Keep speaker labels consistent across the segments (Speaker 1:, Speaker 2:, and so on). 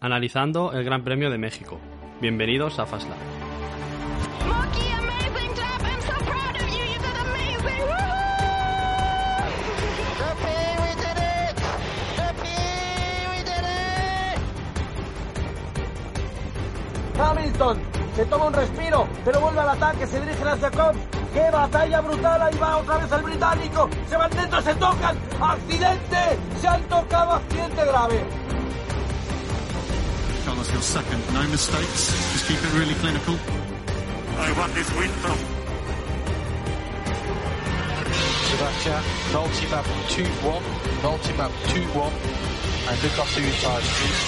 Speaker 1: analizando el Gran Premio de México. Bienvenidos a Fastlap.
Speaker 2: Hamilton se toma un respiro, pero vuelve al ataque, se dirige hacia Cobb. ¡Qué batalla brutal! Ahí va otra vez el británico. Se van dentro, se tocan. ¡Accidente! Se han tocado, accidente grave.
Speaker 3: Carlos, your second. No mistakes. Just keep it really clinical.
Speaker 4: I want this win from.
Speaker 5: Sebastian, multi-map 2-1, multi-map 2-1, and look after your tires, please.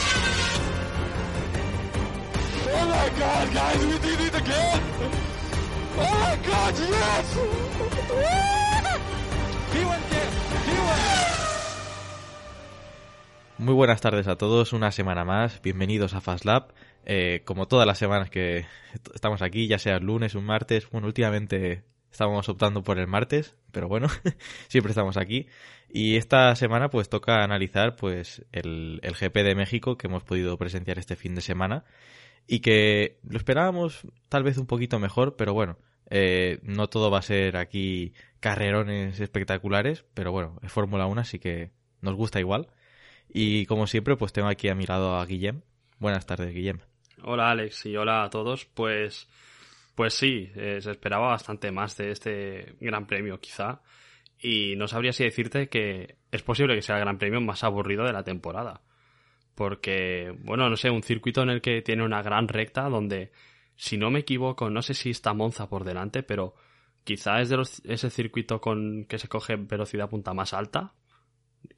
Speaker 4: Oh my god, guys, we did it again! Oh my god, yes!
Speaker 2: he went there! He went there!
Speaker 6: Muy buenas tardes a todos, una semana más, bienvenidos a FastLab. Eh, como todas las semanas que estamos aquí, ya sea el lunes, un martes, bueno, últimamente estábamos optando por el martes, pero bueno, siempre estamos aquí. Y esta semana pues toca analizar pues el, el GP de México que hemos podido presenciar este fin de semana y que lo esperábamos tal vez un poquito mejor, pero bueno, eh, no todo va a ser aquí carrerones espectaculares, pero bueno, es Fórmula 1, así que nos gusta igual. Y como siempre, pues tengo aquí a mi lado a Guillem. Buenas tardes, Guillem.
Speaker 1: Hola, Alex, y hola a todos. Pues, pues sí, eh, se esperaba bastante más de este Gran Premio, quizá. Y no sabría si decirte que es posible que sea el Gran Premio más aburrido de la temporada. Porque, bueno, no sé, un circuito en el que tiene una gran recta donde, si no me equivoco, no sé si está Monza por delante, pero quizá es de los, ese circuito con que se coge velocidad punta más alta.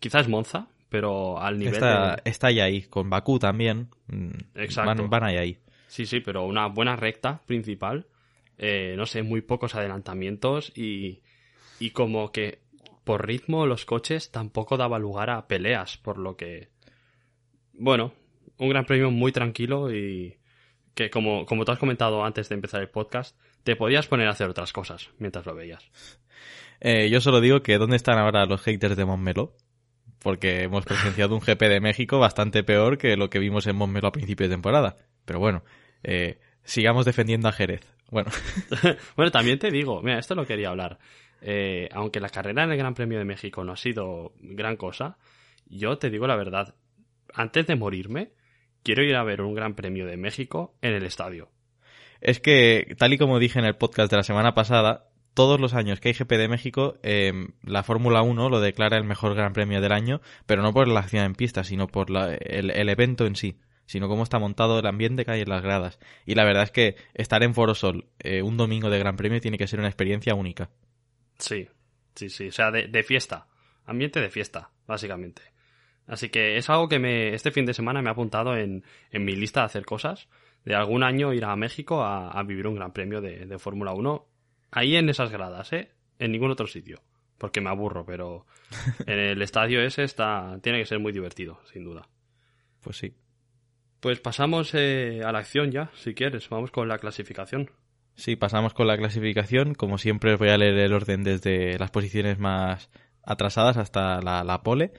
Speaker 1: Quizá es Monza, pero al nivel
Speaker 6: está, está ahí, ahí, con Bakú también. Mm,
Speaker 1: Exacto.
Speaker 6: Van, van ahí, ahí.
Speaker 1: Sí, sí, pero una buena recta principal. Eh, no sé, muy pocos adelantamientos y, y como que por ritmo los coches tampoco daba lugar a peleas, por lo que... Bueno, un gran premio muy tranquilo y que como, como tú has comentado antes de empezar el podcast, te podías poner a hacer otras cosas mientras lo veías.
Speaker 6: Eh, yo solo digo que ¿dónde están ahora los haters de Montmeló? Porque hemos presenciado un GP de México bastante peor que lo que vimos en Montmeló a principio de temporada. Pero bueno, eh, sigamos defendiendo a Jerez. Bueno.
Speaker 1: bueno, también te digo, mira, esto lo quería hablar. Eh, aunque la carrera en el Gran Premio de México no ha sido gran cosa, yo te digo la verdad, antes de morirme, quiero ir a ver un Gran Premio de México en el estadio.
Speaker 6: Es que, tal y como dije en el podcast de la semana pasada, todos los años que hay GP de México, eh, la Fórmula 1 lo declara el mejor gran premio del año, pero no por la acción en pista, sino por la, el, evento en sí, sino cómo está montado el ambiente que hay en las gradas. Y la verdad es que estar en Forosol eh, un domingo de gran premio tiene que ser una experiencia única.
Speaker 1: Sí, sí, sí, o sea, de, de fiesta, ambiente de fiesta, básicamente. Así que es algo que me, este fin de semana me ha apuntado en, mi lista de hacer cosas. De algún año ir a México a, a vivir un gran premio de, de Fórmula 1 Ahí en esas gradas, ¿eh? En ningún otro sitio. Porque me aburro, pero en el estadio ese está tiene que ser muy divertido, sin duda.
Speaker 6: Pues sí.
Speaker 1: Pues pasamos eh, a la acción ya, si quieres. Vamos con la clasificación.
Speaker 6: Sí, pasamos con la clasificación. Como siempre, os voy a leer el orden desde las posiciones más atrasadas hasta la, la pole.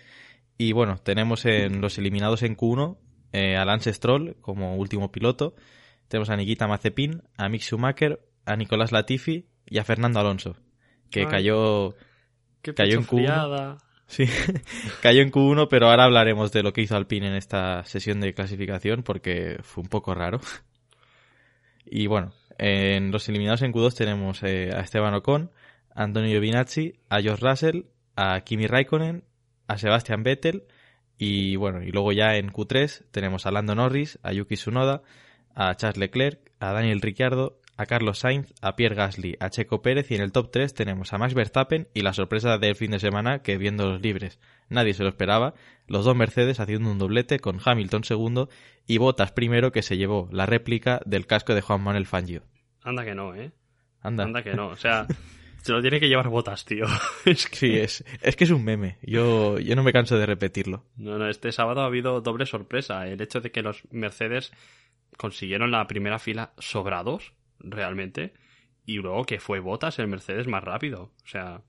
Speaker 6: Y bueno, tenemos en los eliminados en Q1 eh, a Lance Stroll como último piloto. Tenemos a Nikita Mazepin, a Mick Schumacher, a Nicolás Latifi y a Fernando Alonso, que
Speaker 1: Ay,
Speaker 6: cayó, cayó en
Speaker 1: pecho
Speaker 6: Q1.
Speaker 1: friada.
Speaker 6: Sí, cayó en Q1, pero ahora hablaremos de lo que hizo Alpine en esta sesión de clasificación porque fue un poco raro. Y bueno, en los eliminados en Q2 tenemos eh, a Esteban Ocon, a Antonio Giovinazzi, a George Russell, a Kimi Raikkonen, a Sebastian Vettel y bueno, y luego ya en Q3 tenemos a Lando Norris, a Yuki Tsunoda, a Charles Leclerc, a Daniel Ricciardo, a Carlos Sainz, a Pierre Gasly, a Checo Pérez y en el top 3 tenemos a Max Verstappen y la sorpresa del fin de semana que viendo los libres. Nadie se lo esperaba, los dos Mercedes haciendo un doblete con Hamilton segundo y Bottas primero que se llevó la réplica del casco de Juan Manuel Fangio.
Speaker 1: Anda que no, ¿eh?
Speaker 6: Anda.
Speaker 1: Anda que no. O sea, se lo tiene que llevar botas, tío. es que...
Speaker 6: Sí, es, es que es un meme. Yo, yo no me canso de repetirlo.
Speaker 1: No, no, este sábado ha habido doble sorpresa. El hecho de que los Mercedes consiguieron la primera fila sobrados, realmente, y luego que fue Botas el Mercedes más rápido. O sea,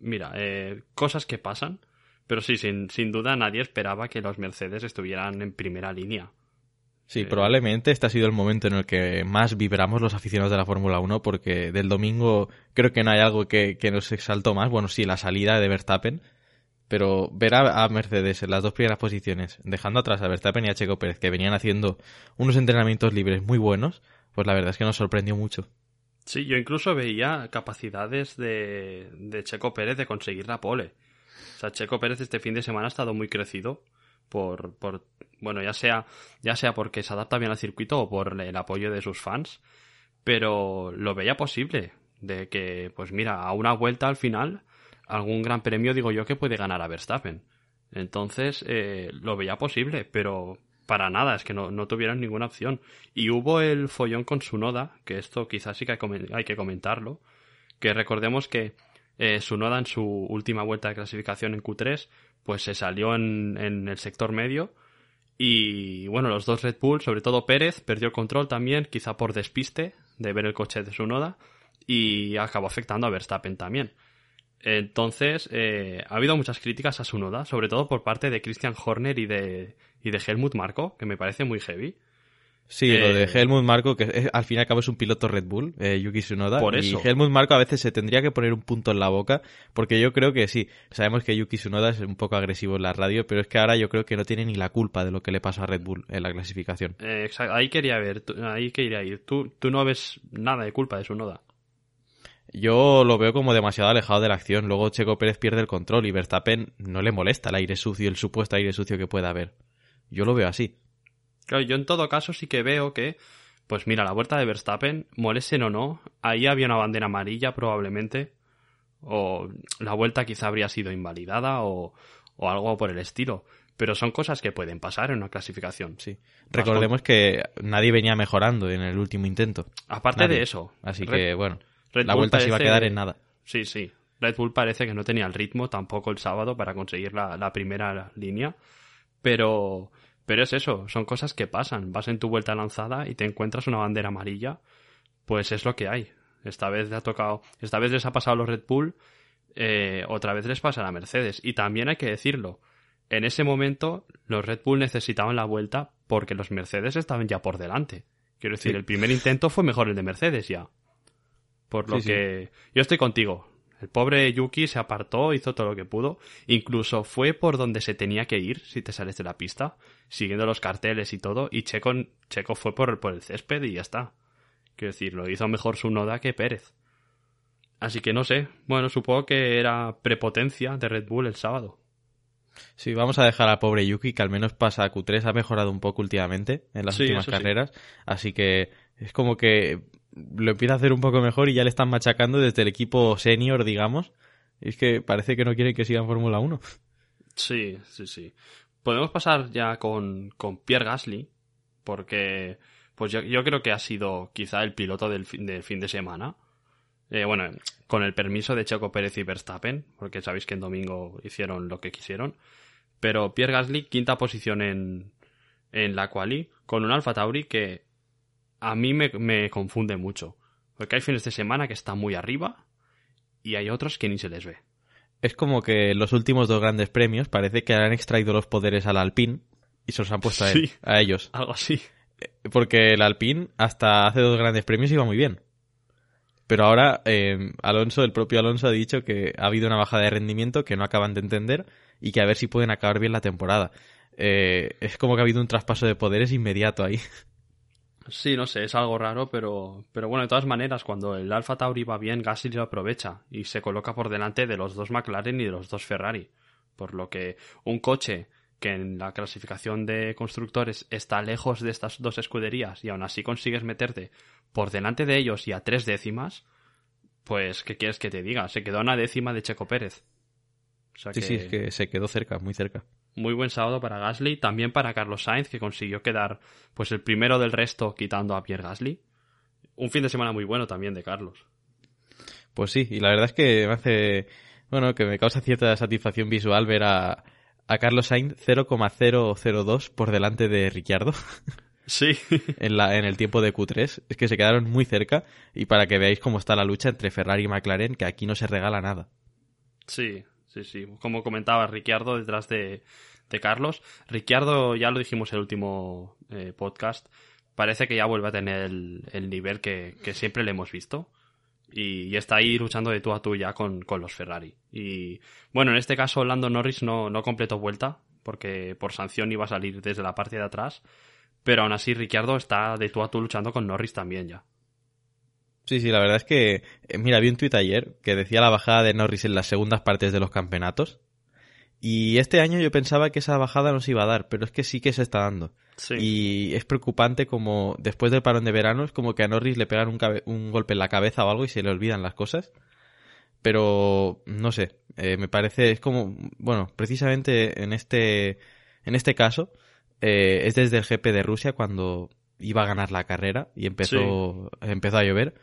Speaker 1: mira, eh, cosas que pasan, pero sí, sin, sin duda nadie esperaba que los Mercedes estuvieran en primera línea.
Speaker 6: Sí,
Speaker 1: Eh,
Speaker 6: probablemente este ha sido el momento en el que más vibramos los aficionados de la Fórmula 1 porque del domingo creo que no hay algo que, que nos exaltó más. Bueno, sí, la salida de Verstappen, pero ver a, a Mercedes en las dos primeras posiciones, dejando atrás a Verstappen y a Checo Pérez, que venían haciendo unos entrenamientos libres muy buenos, pues la verdad es que nos sorprendió mucho.
Speaker 1: Sí, yo incluso veía capacidades de, de Checo Pérez de conseguir la pole. O sea, Checo Pérez este fin de semana ha estado muy crecido por, por bueno, ya sea, ya sea porque se adapta bien al circuito o por el apoyo de sus fans, pero lo veía posible de que, pues mira, a una vuelta al final, algún gran premio digo yo que puede ganar a Verstappen. Entonces, eh, lo veía posible, pero para nada, es que no, no tuvieron ninguna opción. Y hubo el follón con su noda, que esto quizás sí que hay que comentarlo, que recordemos que eh, Sunoda en su última vuelta de clasificación en Q3, pues se salió en, en el sector medio y bueno, los dos Red Bull, sobre todo Pérez, perdió el control también, quizá por despiste de ver el coche de Sunoda y acabó afectando a Verstappen también. Entonces, eh, ha habido muchas críticas a Sunoda, sobre todo por parte de Christian Horner y de, y de Helmut Marko, que me parece muy heavy.
Speaker 6: Sí,
Speaker 1: Eh,
Speaker 6: lo de Helmut Marko, que es- al fin y al cabo es un piloto Red Bull, eh, Yuki Tsunoda.
Speaker 1: Por
Speaker 6: y
Speaker 1: eso.
Speaker 6: Helmut Marko a veces se tendría que poner un punto en la boca, porque yo creo que sí, sabemos que Yuki Tsunoda es un poco agresivo en la radio, pero es que ahora yo creo que no tiene ni la culpa de lo que le pasó a Red Bull en la clasificación.
Speaker 1: Eh, exacto, ahí quería ver, tú- ahí quería ir. Tú, tú no ves nada de culpa de Sunoda.
Speaker 6: Yo lo veo como demasiado alejado de la acción. Luego Checo Pérez pierde el control y Verstappen no le molesta el aire sucio, el supuesto aire sucio que pueda haber. Yo lo veo así.
Speaker 1: Claro, yo en todo caso sí que veo que, pues mira, la vuelta de Verstappen, molesten o no, ahí había una bandera amarilla probablemente, o la vuelta quizá habría sido invalidada o, o algo por el estilo. Pero son cosas que pueden pasar en una clasificación.
Speaker 6: Sí. Recordemos que nadie venía mejorando en el último intento.
Speaker 1: Aparte
Speaker 6: Nadie.
Speaker 1: de eso.
Speaker 6: Así que, bueno,
Speaker 1: Red
Speaker 6: la
Speaker 1: Bull
Speaker 6: vuelta se iba a quedar en nada.
Speaker 1: Sí, sí. Red Bull parece que no tenía el ritmo tampoco el sábado para conseguir la, la primera línea. Pero, pero es eso, son cosas que pasan. Vas en tu vuelta lanzada y te encuentras una bandera amarilla. Pues es lo que hay. Esta vez ha tocado, esta vez les ha pasado a los Red Bull, eh, otra vez les pasa a la Mercedes. Y también hay que decirlo. En ese momento, los Red Bull necesitaban la vuelta porque los Mercedes estaban ya por delante. Quiero decir,
Speaker 6: Sí.
Speaker 1: el primer intento fue mejor el de Mercedes ya. Por lo
Speaker 6: Sí, sí.
Speaker 1: que yo estoy contigo. El pobre Yuki se apartó, hizo todo lo que pudo. Incluso fue por donde se tenía que ir si te sales de la pista, siguiendo los carteles y todo. Y Checo, Checo fue por, por el césped y ya está. Quiero decir, lo hizo mejor su noda que Pérez. Así que no sé. Bueno, supongo que era prepotencia de Red Bull el sábado.
Speaker 6: Sí, vamos a dejar al pobre Yuki, que al menos pasa a Q3, ha mejorado un poco últimamente en las
Speaker 1: Sí,
Speaker 6: últimas
Speaker 1: sí.
Speaker 6: carreras, así que es como que lo empieza a hacer un poco mejor y ya le están machacando desde el equipo senior, digamos. Y es que parece que no quieren que siga en Fórmula 1.
Speaker 1: Sí, sí, sí. Podemos pasar ya con, con Pierre Gasly, porque pues yo, creo que ha sido quizá el piloto del fin, del fin de semana. Eh, bueno, con el permiso de Checo Pérez y Verstappen, porque sabéis que en domingo hicieron lo que quisieron. Pero Pierre Gasly, quinta posición en, en la quali, con un Alfa Tauri que a mí me, me confunde mucho. Porque hay fines de semana que están muy arriba y hay otros que ni se les ve.
Speaker 6: Es como que los últimos dos grandes premios parece que han extraído los poderes al Alpine y se los han puesto a, él-
Speaker 1: Sí.
Speaker 6: a ellos.
Speaker 1: Algo así.
Speaker 6: Porque el Alpine hasta hace dos grandes premios iba muy bien. Pero ahora eh, Alonso, el propio Alonso, ha dicho que ha habido una bajada de rendimiento que no acaban de entender y que a ver si pueden acabar bien la temporada. Eh, es como que ha habido un traspaso de poderes inmediato ahí.
Speaker 1: Sí, no sé, es algo raro, pero, pero bueno, de todas maneras, cuando el Alfa Tauri va bien, Gasly lo aprovecha y se coloca por delante de los dos McLaren y de los dos Ferrari. Por lo que un coche que en la clasificación de constructores está lejos de estas dos escuderías y aún así consigues meterte por delante de ellos y a tres décimas, pues, ¿qué quieres que te diga? Se quedó a una décima de Checo Pérez.
Speaker 6: sí, sí, es que se quedó cerca, muy cerca.
Speaker 1: Muy buen sábado para Gasly, también para Carlos Sainz, que consiguió quedar pues el primero del resto quitando a Pierre Gasly. Un fin de semana muy bueno también de Carlos.
Speaker 6: Pues sí, y la verdad es que me hace, bueno, que me causa cierta satisfacción visual ver a, a Carlos Sainz 0,002 por delante de Ricciardo.
Speaker 1: Sí.
Speaker 6: en, la, en el tiempo de Q3. Es que se quedaron muy cerca y para que veáis cómo está la lucha entre Ferrari y McLaren, que aquí no se regala nada.
Speaker 1: Sí, sí, sí. Como comentaba Ricciardo detrás de, de Carlos. Ricciardo, ya lo dijimos en el último eh, podcast, parece que ya vuelve a tener el, nivel que, siempre le hemos visto. Y, está ahí luchando de tú a tú ya con, los Ferrari. Y bueno, en este caso Lando Norris no, no completó vuelta, porque por sanción iba a salir desde la parte de atrás. Pero aún así, Ricciardo está de tú a tú luchando con Norris también ya.
Speaker 6: Sí, sí, la verdad es que, eh, mira, vi un tuit ayer que decía la bajada de Norris en las segundas partes de los campeonatos. Y este año yo pensaba que esa bajada no se iba a dar, pero es que sí que se está dando. Y es preocupante como después del parón de verano es como que a Norris le pegan un, un, golpe en la cabeza o algo y se le olvidan las cosas. Pero no sé, eh, me parece, es como, bueno, precisamente en este, en este caso, eh, es desde el GP de Rusia cuando iba a ganar la carrera y empezó, empezó a llover.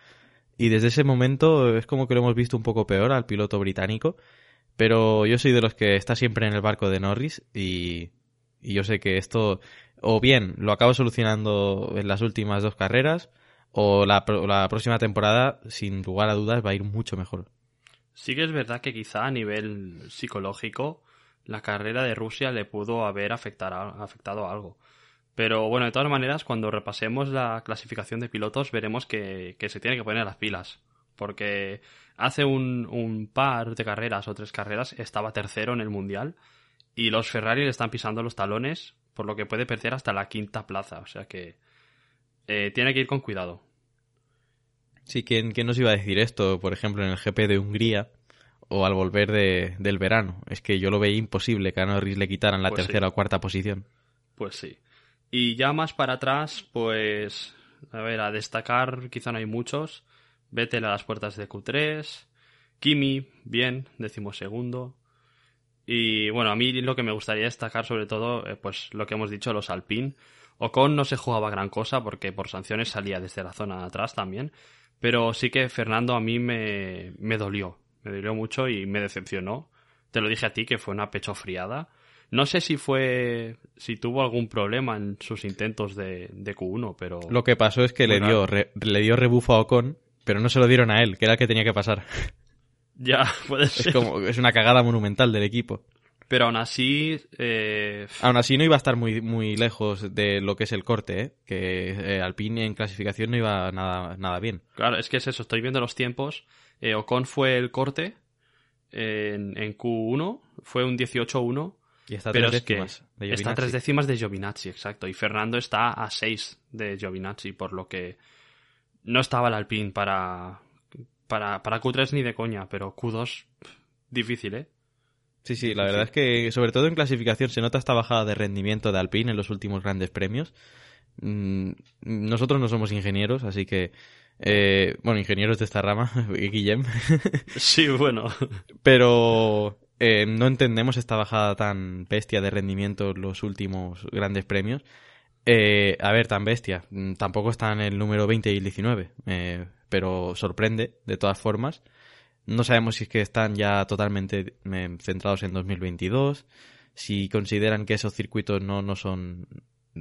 Speaker 6: Y desde ese momento es como que lo hemos visto un poco peor al piloto británico. Pero yo soy de los que está siempre en el barco de Norris y, y yo sé que esto o bien lo acabo solucionando en las últimas dos carreras o la, la próxima temporada, sin lugar a dudas, va a ir mucho mejor.
Speaker 1: Sí que es verdad que quizá a nivel psicológico la carrera de Rusia le pudo haber afectado algo. Pero bueno, de todas maneras, cuando repasemos la clasificación de pilotos, veremos que, se tiene que poner las pilas. Porque hace un, par de carreras o tres carreras estaba tercero en el Mundial y los Ferrari le están pisando los talones, por lo que puede perder hasta la quinta plaza. O sea que eh, tiene que ir con cuidado.
Speaker 6: Sí, ¿quién, ¿quién nos iba a decir esto? Por ejemplo, en el GP de Hungría, o al volver de, del verano. Es que yo lo veía imposible que a Norris le quitaran la pues tercera o cuarta posición.
Speaker 1: Pues sí. Y ya más para atrás, pues, a ver, a destacar quizá no hay muchos. Vettel a las puertas de Q3. Kimi, bien, decimosegundo. Y bueno, a mí lo que me gustaría destacar sobre todo, eh, pues lo que hemos dicho, los Alpine. Ocon no se jugaba gran cosa porque por sanciones salía desde la zona de atrás también. Pero sí que Fernando a mí me, me dolió me dolió mucho y me decepcionó. Te lo dije a ti que fue una pecho friada. No sé si fue. si tuvo algún problema en sus intentos de, Q1, pero.
Speaker 6: Lo que pasó es que le dio, le dio rebufo a Ocon, pero no se lo dieron a él, que era el que tenía que pasar.
Speaker 1: Ya, puede ser.
Speaker 6: Es, como, es una cagada monumental del equipo.
Speaker 1: Pero aún así. Eh...
Speaker 6: Aún así no iba a estar muy, muy lejos de lo que es el corte, ¿eh? Que eh, Alpine en clasificación no iba nada, nada bien.
Speaker 1: Claro, es que es eso, estoy viendo los tiempos eh, Ocon fue el corte en, Q1, fue un 18-1.
Speaker 6: Y está a tres décimas de
Speaker 1: Está a tres décimas de Giovinazzi, exacto. Y Fernando está a seis de Giovinazzi, por lo que no estaba el Alpine para, para, para Q3 ni de coña, pero Q2 difícil, ¿eh?
Speaker 6: Sí, sí, la verdad es que sobre todo en clasificación se nota esta bajada de rendimiento de Alpine en los últimos grandes premios. Mm, nosotros no somos ingenieros, así que eh, bueno, ingenieros de esta rama, Guillem.
Speaker 1: sí, bueno.
Speaker 6: Pero eh, no entendemos esta bajada tan bestia de rendimiento en los últimos grandes premios. Eh, a ver, tan bestia. Mm, tampoco está en el número 20 y el 19, pero sorprende de todas formas. No sabemos si es que están ya totalmente centrados en 2022, si consideran que esos circuitos no, no son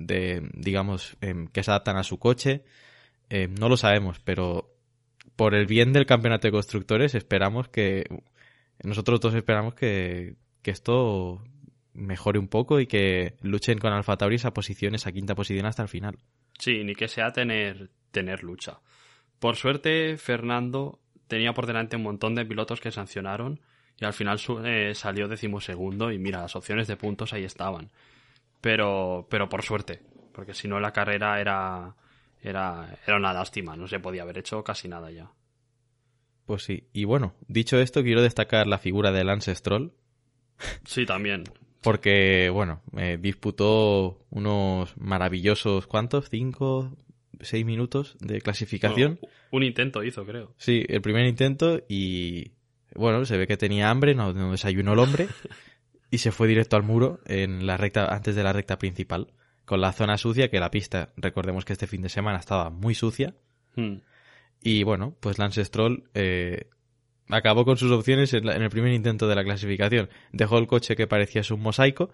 Speaker 6: de, digamos, em, que se adaptan a su coche. Eh, no lo sabemos, pero por el bien del campeonato de constructores esperamos que nosotros todos esperamos que, esto mejore un poco y que luchen con Alfa Tauri esa posición, esa quinta posición hasta el final.
Speaker 1: Sí, ni que sea tener, tener lucha. Por suerte, Fernando tenía por delante un montón de pilotos que sancionaron y al final eh, salió decimosegundo y mira, las opciones de puntos ahí estaban. Pero, pero por suerte, porque si no la carrera era, era, era una lástima, no se podía haber hecho casi nada ya.
Speaker 6: Pues sí, y bueno, dicho esto, quiero destacar la figura de Lance Stroll.
Speaker 1: Sí, también.
Speaker 6: porque, bueno, eh, disputó unos maravillosos, ¿cuántos? ¿Cinco? ¿Seis minutos de clasificación?
Speaker 1: Bueno, un intento hizo, creo.
Speaker 6: Sí, el primer intento y, bueno, se ve que tenía hambre, no, no desayunó el hombre y se fue directo al muro en la recta, antes de la recta principal, con la zona sucia, que la pista, recordemos que este fin de semana estaba muy sucia.
Speaker 1: Hmm.
Speaker 6: Y bueno, pues Lance Stroll eh, acabó con sus opciones en, la- en el primer intento de la clasificación. Dejó el coche que parecía un mosaico.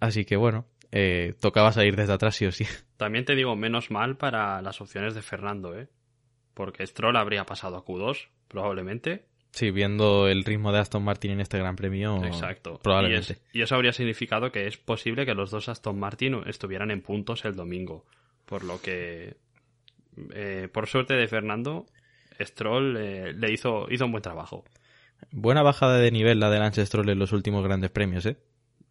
Speaker 6: Así que bueno, eh, tocaba salir desde atrás sí o sí.
Speaker 1: También te digo, menos mal para las opciones de Fernando, ¿eh? Porque Stroll habría pasado a Q2, probablemente.
Speaker 6: Sí, viendo el ritmo de Aston Martin en este gran premio.
Speaker 1: Exacto.
Speaker 6: Probablemente.
Speaker 1: Y, es- y eso habría significado que es posible que los dos Aston Martin estuvieran en puntos el domingo. Por lo que, eh, por suerte de Fernando, Stroll eh, le hizo, hizo un buen trabajo.
Speaker 6: Buena bajada de nivel la de Lance Stroll en los últimos grandes premios, ¿eh?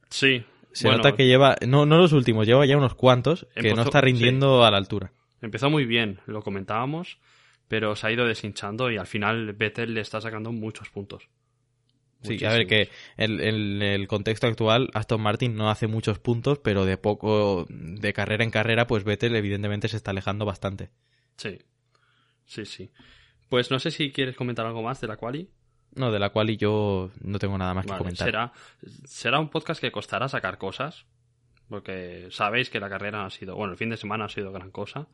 Speaker 1: Sí.
Speaker 6: Se
Speaker 1: bueno,
Speaker 6: nota que lleva, no, no los últimos, lleva ya unos cuantos que
Speaker 1: Empezó-
Speaker 6: no está rindiendo a la altura.
Speaker 1: Empezó muy bien, lo comentábamos, pero se ha ido deshinchando y al final Vettel le está sacando muchos puntos.
Speaker 6: Sí, a ver que en, en el contexto actual Aston Martin no hace muchos puntos, pero de poco, de carrera en carrera, pues Vettel evidentemente se está alejando bastante.
Speaker 1: Sí. Sí, sí. Pues no sé si quieres comentar algo más de la quali.
Speaker 6: No, de la cual y yo no tengo nada más que comentar.
Speaker 1: será, será un podcast que costará sacar cosas, porque sabéis que la carrera ha sido, bueno, el fin de semana ha sido gran cosa,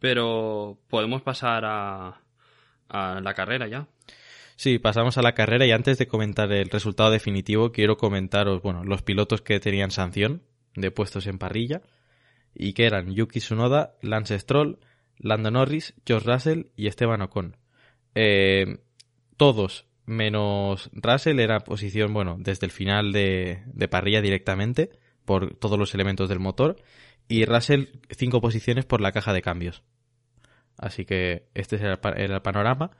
Speaker 1: pero podemos pasar a, a la carrera ya.
Speaker 6: Sí, pasamos a la carrera y antes de comentar el resultado definitivo, quiero comentaros, bueno, los pilotos que tenían sanción de puestos en parrilla y que eran Yuki Tsunoda, Lance Stroll, Lando Norris, George Russell y Esteban Ocon. Eh, todos menos Russell era posición, bueno, desde el final de, de parrilla directamente por todos los elementos del motor y Russell cinco posiciones por la caja de cambios. Así que este era el, panorama.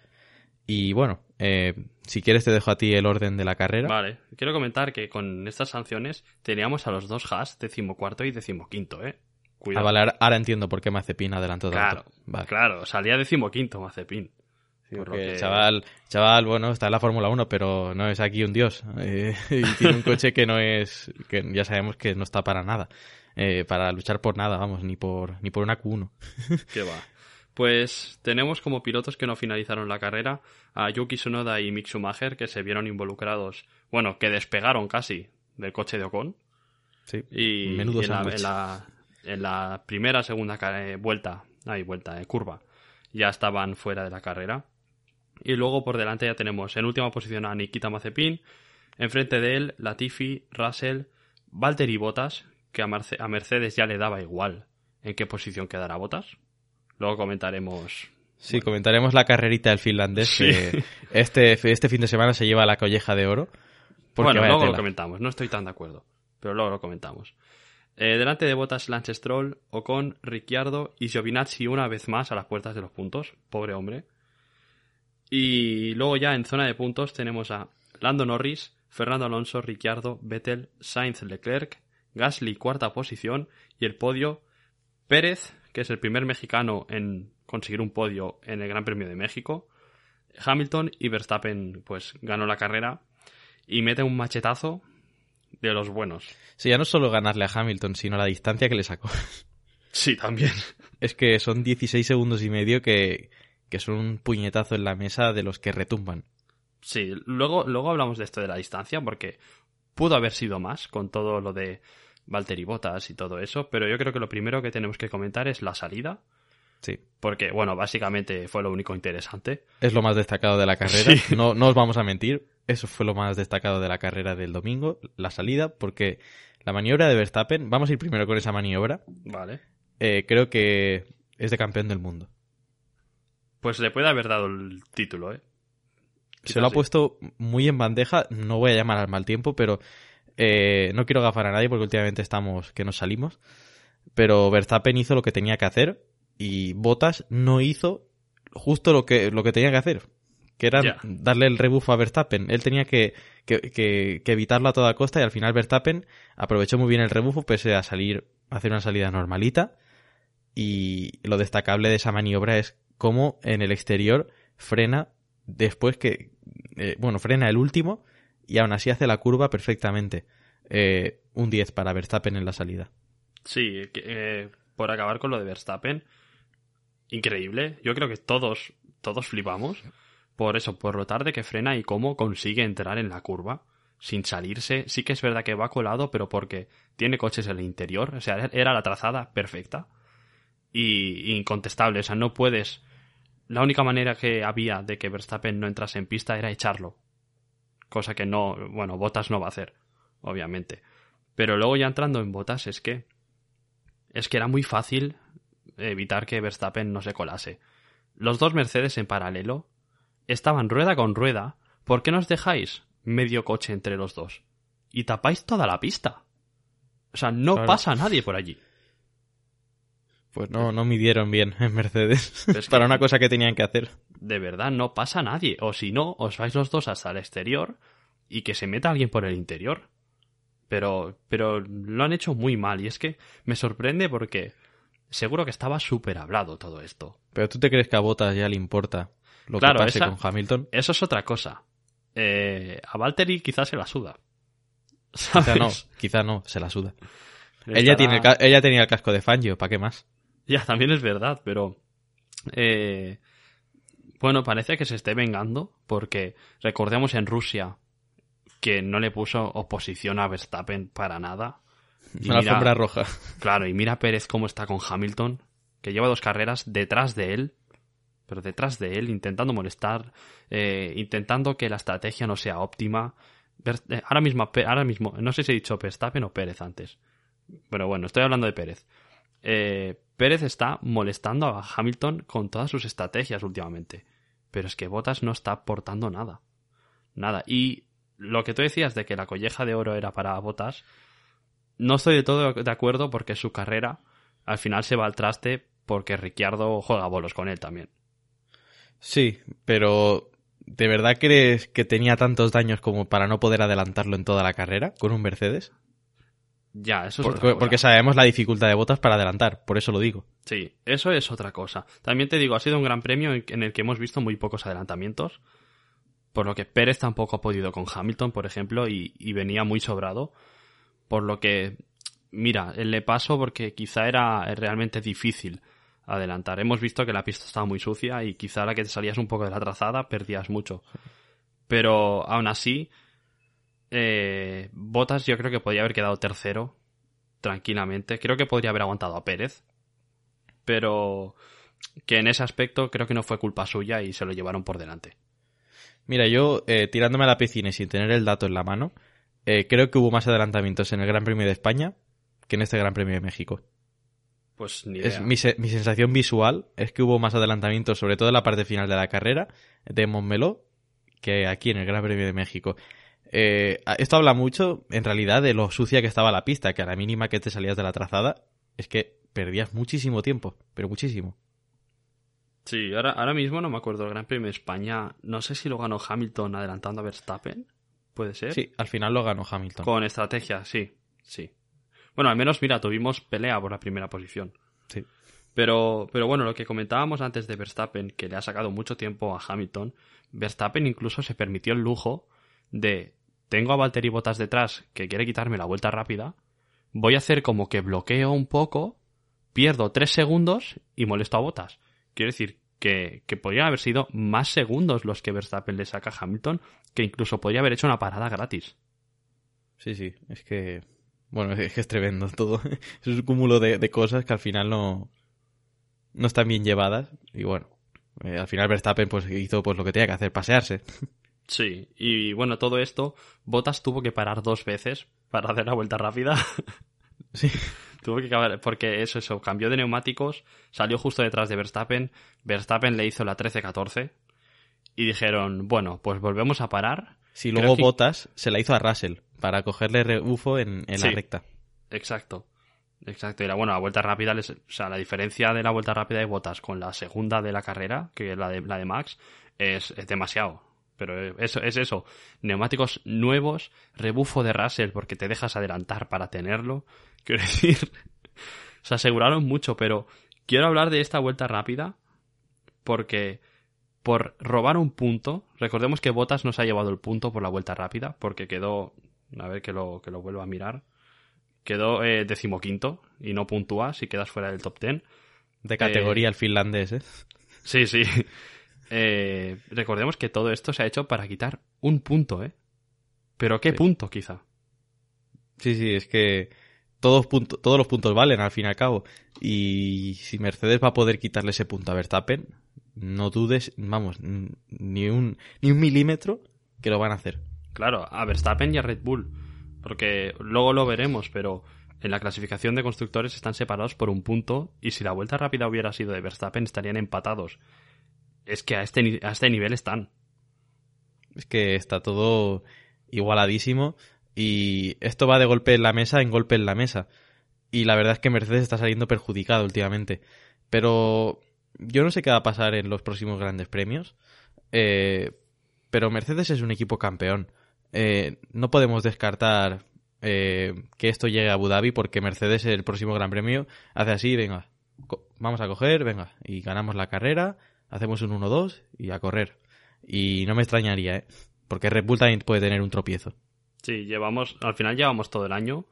Speaker 6: Y bueno, eh, si quieres te dejo a ti el orden de la carrera.
Speaker 1: Vale, quiero comentar que con estas sanciones teníamos a los dos Haas, decimocuarto y decimoquinto, eh.
Speaker 6: Ah,
Speaker 1: Cuidado.
Speaker 6: vale, ahora, ahora entiendo por qué Mazepin adelantó
Speaker 1: claro,
Speaker 6: tanto. Vale.
Speaker 1: claro, salía decimoquinto Mazepin.
Speaker 6: Porque chaval, chaval, bueno, está en la Fórmula 1, pero no es aquí un dios. Eh, y tiene un coche que no es, que ya sabemos que no está para nada. Eh, para luchar por nada, vamos, ni por, ni por una Q1.
Speaker 1: ¿Qué va? Pues tenemos como pilotos que no finalizaron la carrera a Yuki Tsunoda y Mick Schumacher, que se vieron involucrados, bueno, que despegaron casi del coche de Ocon.
Speaker 6: Sí,
Speaker 1: Y,
Speaker 6: menudo
Speaker 1: y en, la, en, la, en la primera, segunda eh, vuelta, ahí vuelta, eh, curva, ya estaban fuera de la carrera. Y luego por delante ya tenemos en última posición a Nikita Mazepin, enfrente de él Latifi, Russell, Valtteri Bottas, que a, Marce- a Mercedes ya le daba igual en qué posición quedará Bottas. Luego comentaremos.
Speaker 6: Sí, comentaremos la carrerita del finlandés
Speaker 1: Sí.
Speaker 6: que este, este fin de semana se lleva la colleja de oro.
Speaker 1: Bueno, luego lo comentamos, no estoy tan de acuerdo, pero luego lo comentamos. Eh, delante de Bottas, Lance Stroll, Ocon, Ricciardo y Giovinazzi una vez más a las puertas de los puntos, pobre hombre. Y luego ya en zona de puntos tenemos a Lando Norris, Fernando Alonso, Ricciardo, Vettel, Sainz, Leclerc, Gasly cuarta posición y el podio Pérez, que es el primer mexicano en conseguir un podio en el Gran Premio de México, Hamilton y Verstappen pues ganó la carrera y mete un machetazo de los buenos.
Speaker 6: Sí, ya no solo ganarle a Hamilton, sino la distancia que le sacó.
Speaker 1: Sí, también.
Speaker 6: Es que son 16 segundos y medio que, que son un puñetazo en la mesa de los que retumban.
Speaker 1: Sí, luego, luego hablamos de esto de la distancia porque pudo haber sido más con todo lo de Valtteri Bottas y todo eso, pero yo creo que lo primero que tenemos que comentar es la salida,
Speaker 6: Sí.
Speaker 1: porque bueno, básicamente fue lo único interesante.
Speaker 6: Es lo más destacado de la carrera.
Speaker 1: Sí.
Speaker 6: No, no os vamos a mentir. Eso fue lo más destacado de la carrera del domingo, la salida, porque la maniobra de Verstappen, vamos a ir primero con esa maniobra,
Speaker 1: Vale.
Speaker 6: eh, creo que es de campeón del mundo.
Speaker 1: Pues le puede haber dado el título, ¿eh?
Speaker 6: Se lo ha
Speaker 1: sí.
Speaker 6: puesto muy en bandeja, no voy a llamar al mal tiempo, pero eh, no quiero gafar a nadie porque últimamente estamos que nos salimos. Pero Verstappen hizo lo que tenía que hacer y Bottas no hizo justo lo que, lo que tenía que hacer, que era darle el rebufo a Verstappen. Él tenía que, que, que- que evitarlo a toda costa y al final Verstappen aprovechó muy bien el rebufo pese a salir, a hacer una salida normalita. Y lo destacable de esa maniobra es cómo en el exterior frena después que, eh, bueno, frena el último y aún así hace la curva perfectamente. eh, un 10 para Verstappen en la salida.
Speaker 1: Sí, eh, por acabar con lo de Verstappen, increíble. Yo creo que todos, todos flipamos por eso, por lo tarde que frena y cómo consigue entrar en la curva sin salirse. Sí que es verdad que va colado, pero porque tiene coches en el interior. O sea, era la trazada perfecta y incontestable. O sea, no puedes. La única manera que había de que Verstappen no entrase en pista era echarlo. Cosa que no, bueno, Botas no va a hacer, obviamente. Pero luego ya entrando en Botas es que es que era muy fácil evitar que Verstappen no se colase. Los dos Mercedes en paralelo estaban rueda con rueda. ¿Por qué nos dejáis medio coche entre los dos? Y tapáis toda la pista. O sea, no
Speaker 6: Claro.
Speaker 1: pasa nadie por allí.
Speaker 6: Pues no, no midieron bien en Mercedes
Speaker 1: Pero es que-
Speaker 6: para una cosa que tenían que hacer.
Speaker 1: De verdad, no pasa nadie. O si no, os vais los dos hasta el exterior y que se meta alguien por el interior. Pero, pero lo han hecho muy mal. Y es que me sorprende porque seguro que estaba súper hablado todo esto.
Speaker 6: Pero tú te crees que a Bottas ya le importa lo
Speaker 1: Claro,
Speaker 6: que pase
Speaker 1: esa-
Speaker 6: con Hamilton.
Speaker 1: Eso es otra cosa. Eh, a Valtteri quizás se la suda.
Speaker 6: Quizá no,
Speaker 1: ¿Sabes?
Speaker 6: quizá no, se la suda.
Speaker 1: Estará-
Speaker 6: Ella, tiene el ella tenía el casco de Fangio, ¿para qué más?
Speaker 1: Ya, también es verdad, pero... eh, bueno, parece que se esté vengando porque recordemos en Rusia que no le puso oposición a Verstappen para nada. Y
Speaker 6: Una
Speaker 1: mira-
Speaker 6: alfombra roja.
Speaker 1: Claro, y mira Pérez cómo está con Hamilton, que lleva dos carreras detrás de él, pero detrás de él, intentando molestar, eh, intentando que la estrategia no sea óptima. Eh, ahora mismo, ahora mismo, no sé si he dicho Verstappen o Pérez antes, pero bueno, estoy hablando de Pérez. Eh, Pérez está molestando a Hamilton con todas sus estrategias últimamente, pero es que Bottas no está aportando nada, nada. Y lo que tú decías de que la colleja de oro era para Bottas, no estoy de todo de acuerdo porque su carrera al final se va al traste porque Ricciardo juega bolos con él también.
Speaker 6: Sí, pero ¿de verdad crees que tenía tantos daños como para no poder adelantarlo en toda la carrera con un Mercedes?
Speaker 1: Ya, eso es
Speaker 6: Por-
Speaker 1: otra cosa.
Speaker 6: porque sabemos la dificultad de Bottas para adelantar, por eso lo digo.
Speaker 1: Sí, eso es otra cosa. También te digo, ha sido un gran premio en el que hemos visto muy pocos adelantamientos, por lo que Pérez tampoco ha podido con Hamilton, por ejemplo, y, y venía muy sobrado, por lo que, mira, le paso porque quizá era realmente difícil adelantar. Hemos visto que la pista estaba muy sucia y quizá a la que te salías un poco de la trazada perdías mucho. Pero aún así, eh, Botas yo creo que podría haber quedado tercero tranquilamente. Creo que podría haber aguantado a Pérez, pero que en ese aspecto creo que no fue culpa suya y se lo llevaron por delante.
Speaker 6: Mira, yo eh, tirándome a la piscina y sin tener el dato en la mano, eh, creo que hubo más adelantamientos en el Gran Premio de España que en este Gran Premio de México.
Speaker 1: Pues ni
Speaker 6: Es
Speaker 1: idea.
Speaker 6: mi, se- mi sensación visual es que hubo más adelantamientos, sobre todo en la parte final de la carrera de Montmeló, que aquí en el Gran Premio de México. Eh, esto habla mucho, en realidad, de lo sucia que estaba la pista, que a la mínima que te salías de la trazada es que perdías muchísimo tiempo, pero muchísimo.
Speaker 1: Sí, ahora, ahora mismo no me acuerdo del Gran Premio de España. No sé si lo ganó Hamilton adelantando a Verstappen. ¿Puede ser?
Speaker 6: Sí, al final lo ganó Hamilton.
Speaker 1: Con estrategia, sí, sí. Bueno, al menos, mira, tuvimos pelea por la primera posición.
Speaker 6: Sí.
Speaker 1: Pero, pero bueno, lo que comentábamos antes de Verstappen, que le ha sacado mucho tiempo a Hamilton, Verstappen incluso se permitió el lujo de tengo a Valtteri Bottas detrás que quiere quitarme la vuelta rápida, voy a hacer como que bloqueo un poco, pierdo tres segundos y molesto a Bottas. Quiero decir que, que podrían haber sido más segundos los que Verstappen le saca a Hamilton, que incluso podría haber hecho una parada gratis.
Speaker 6: Sí, sí, es que... Bueno, es que es tremendo todo. Es un cúmulo de, de cosas que al final no, no están bien llevadas. Y bueno, eh, al final Verstappen pues hizo pues lo que tenía que hacer, pasearse.
Speaker 1: Sí, y bueno, todo esto, Bottas tuvo que parar dos veces para hacer la vuelta rápida.
Speaker 6: Sí.
Speaker 1: tuvo que acabar, porque eso, eso, cambió de neumáticos, salió justo detrás de Verstappen, Verstappen le hizo la 13-14 y dijeron, bueno, pues volvemos a parar.
Speaker 6: Si
Speaker 1: Creo
Speaker 6: luego
Speaker 1: que-
Speaker 6: Bottas se la hizo a Russell para cogerle rebufo en, en la
Speaker 1: Sí.
Speaker 6: recta.
Speaker 1: Exacto. Exacto. Y la, bueno, la vuelta rápida, les- o sea, la diferencia de la vuelta rápida de Bottas con la segunda de la carrera, que es la de, la de Max, es, es demasiado. Pero eso es eso. Neumáticos nuevos, rebufo de Russell porque te dejas adelantar para tenerlo. Quiero decir, se aseguraron mucho, pero quiero hablar de esta vuelta rápida porque por robar un punto, recordemos que Bottas no se ha llevado el punto por la vuelta rápida porque quedó a ver que lo, que lo vuelva a mirar. Quedó eh, decimoquinto y no puntúa si quedas fuera del top ten.
Speaker 6: De categoría el finlandés, ¿eh?
Speaker 1: Sí, sí. Eh, recordemos que todo esto se ha hecho para quitar un punto, ¿eh? Pero ¿qué
Speaker 6: Sí.
Speaker 1: punto, quizá?
Speaker 6: Sí, sí, es que todos, punto- todos los puntos valen al fin y al cabo. Y si Mercedes va a poder quitarle ese punto a Verstappen, no dudes, vamos, ni un, ni un milímetro que lo van a hacer.
Speaker 1: Claro, a Verstappen y a Red Bull. Porque luego lo veremos, pero en la clasificación de constructores están separados por un punto y si la vuelta rápida hubiera sido de Verstappen estarían empatados. Es que a este, a este nivel están.
Speaker 6: Es que está todo igualadísimo y esto va de golpe en la mesa en golpe en la mesa. Y la verdad es que Mercedes está saliendo perjudicado últimamente. Pero yo no sé qué va a pasar en los próximos grandes premios. Eh, pero Mercedes es un equipo campeón. Eh, no podemos descartar eh, que esto llegue a Abu Dhabi porque Mercedes el próximo gran premio hace así, venga, vamos a coger, venga, y ganamos la carrera, hacemos un 1-2 y a correr. Y no me extrañaría, ¿eh? Porque Red Bull también puede tener un tropiezo.
Speaker 1: Sí, llevamos, al final llevamos todo el año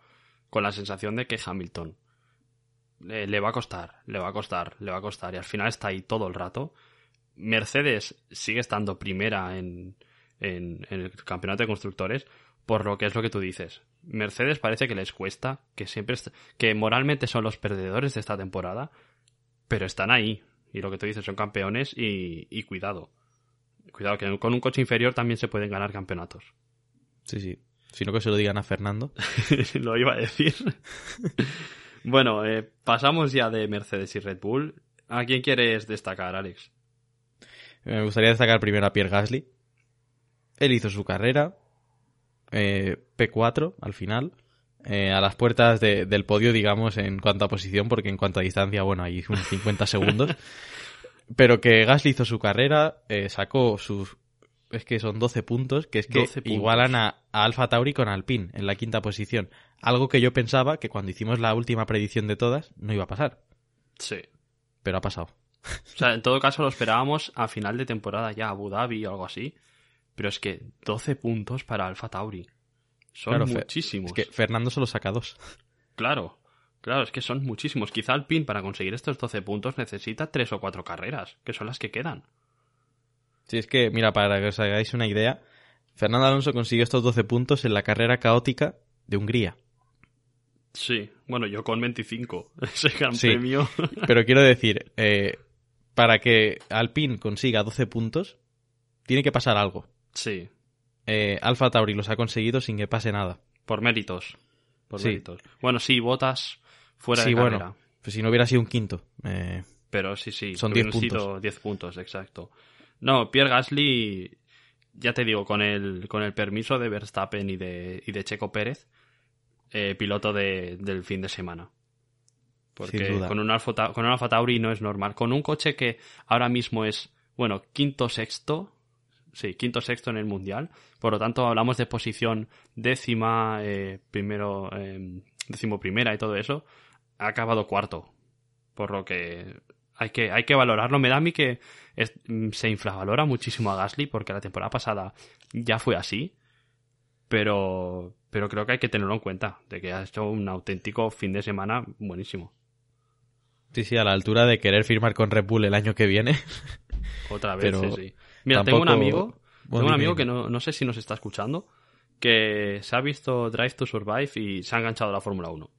Speaker 1: con la sensación de que Hamilton eh, le va a costar, le va a costar, le va a costar y al final está ahí todo el rato. Mercedes sigue estando primera en, en, el campeonato de constructores, por lo que es lo que tú dices. Mercedes parece que les cuesta, que siempre que moralmente son los perdedores de esta temporada, pero están ahí. Y lo que tú dices, son campeones y, y cuidado. Cuidado, que con un coche inferior también se pueden ganar campeonatos.
Speaker 6: Sí, sí. Sino que se lo digan a Fernando.
Speaker 1: lo iba a decir. bueno, eh, pasamos ya de Mercedes y Red Bull. ¿A quién quieres destacar, Alex?
Speaker 6: Me gustaría destacar primero a Pierre Gasly. Él hizo su carrera. eh, P4 al final. Eh, a las puertas de- del podio, digamos, en cuanto a posición, porque en cuanto a distancia, bueno, hay unos 50 segundos. Pero que Gasly hizo su carrera, eh, sacó sus. Es que son 12 puntos, que es que
Speaker 1: 12 puntos.
Speaker 6: igualan a, a Alfa Tauri con Alpine en la quinta posición. Algo que yo pensaba que cuando hicimos la última predicción de todas no iba a pasar,
Speaker 1: Sí.
Speaker 6: pero ha pasado.
Speaker 1: O sea, en todo caso lo esperábamos a final de temporada ya, Abu Dhabi o algo así. Pero es que 12 puntos para Alfa Tauri. Son
Speaker 6: Claro,
Speaker 1: muchísimos.
Speaker 6: Es que Fernando solo saca dos.
Speaker 1: Claro, claro, es que son muchísimos. Quizá Alpine para conseguir estos 12 puntos necesita 3 o 4 carreras, que son las que quedan.
Speaker 6: Sí, es que, mira, para que os hagáis una idea, Fernando Alonso consiguió estos 12 puntos en la carrera caótica de Hungría.
Speaker 1: Sí, bueno, yo con 25. Ese gran
Speaker 6: Sí.
Speaker 1: premio.
Speaker 6: Pero quiero decir, eh, para que Alpine consiga 12 puntos, tiene que pasar algo.
Speaker 1: sí,
Speaker 6: Eh, Alfa Tauri los ha conseguido sin que pase nada.
Speaker 1: por méritos. Por
Speaker 6: Sí.
Speaker 1: méritos. Bueno, sí, botas fuera
Speaker 6: sí,
Speaker 1: de carrera.
Speaker 6: bueno, pues si no hubiera sido un quinto. eh,
Speaker 1: Pero sí, sí.
Speaker 6: Son
Speaker 1: hubieran
Speaker 6: 10 puntos.
Speaker 1: sido 10 puntos, exacto. No, Pierre Gasly, ya te digo, con el, con el permiso de Verstappen y de, y de Checo Pérez, eh, piloto de- del fin de semana. Porque
Speaker 6: Sin duda.
Speaker 1: con un, Alfa, con un Alfa Tauri no es normal. Con un coche que ahora mismo es, bueno, quinto sexto, sí, quinto sexto en el mundial. Por lo tanto, hablamos de posición décima, eh, primero, eh, décimo primera y todo eso. Ha acabado cuarto. Por lo que hay que, hay que valorarlo. Me da a mí que es- mm, se infravalora muchísimo a Gasly porque la temporada pasada ya fue así. Pero, pero creo que hay que tenerlo en cuenta, de que ha hecho un auténtico fin de semana buenísimo.
Speaker 6: sí, sí, a la altura de querer firmar con Red Bull el año que viene.
Speaker 1: Otra vez,
Speaker 6: Pero
Speaker 1: sí, sí. Mira, tengo un amigo,
Speaker 6: Bueno,
Speaker 1: tengo un amigo que no, no sé si nos está escuchando, que se ha visto Drive to Survive y se ha enganchado a la Fórmula 1.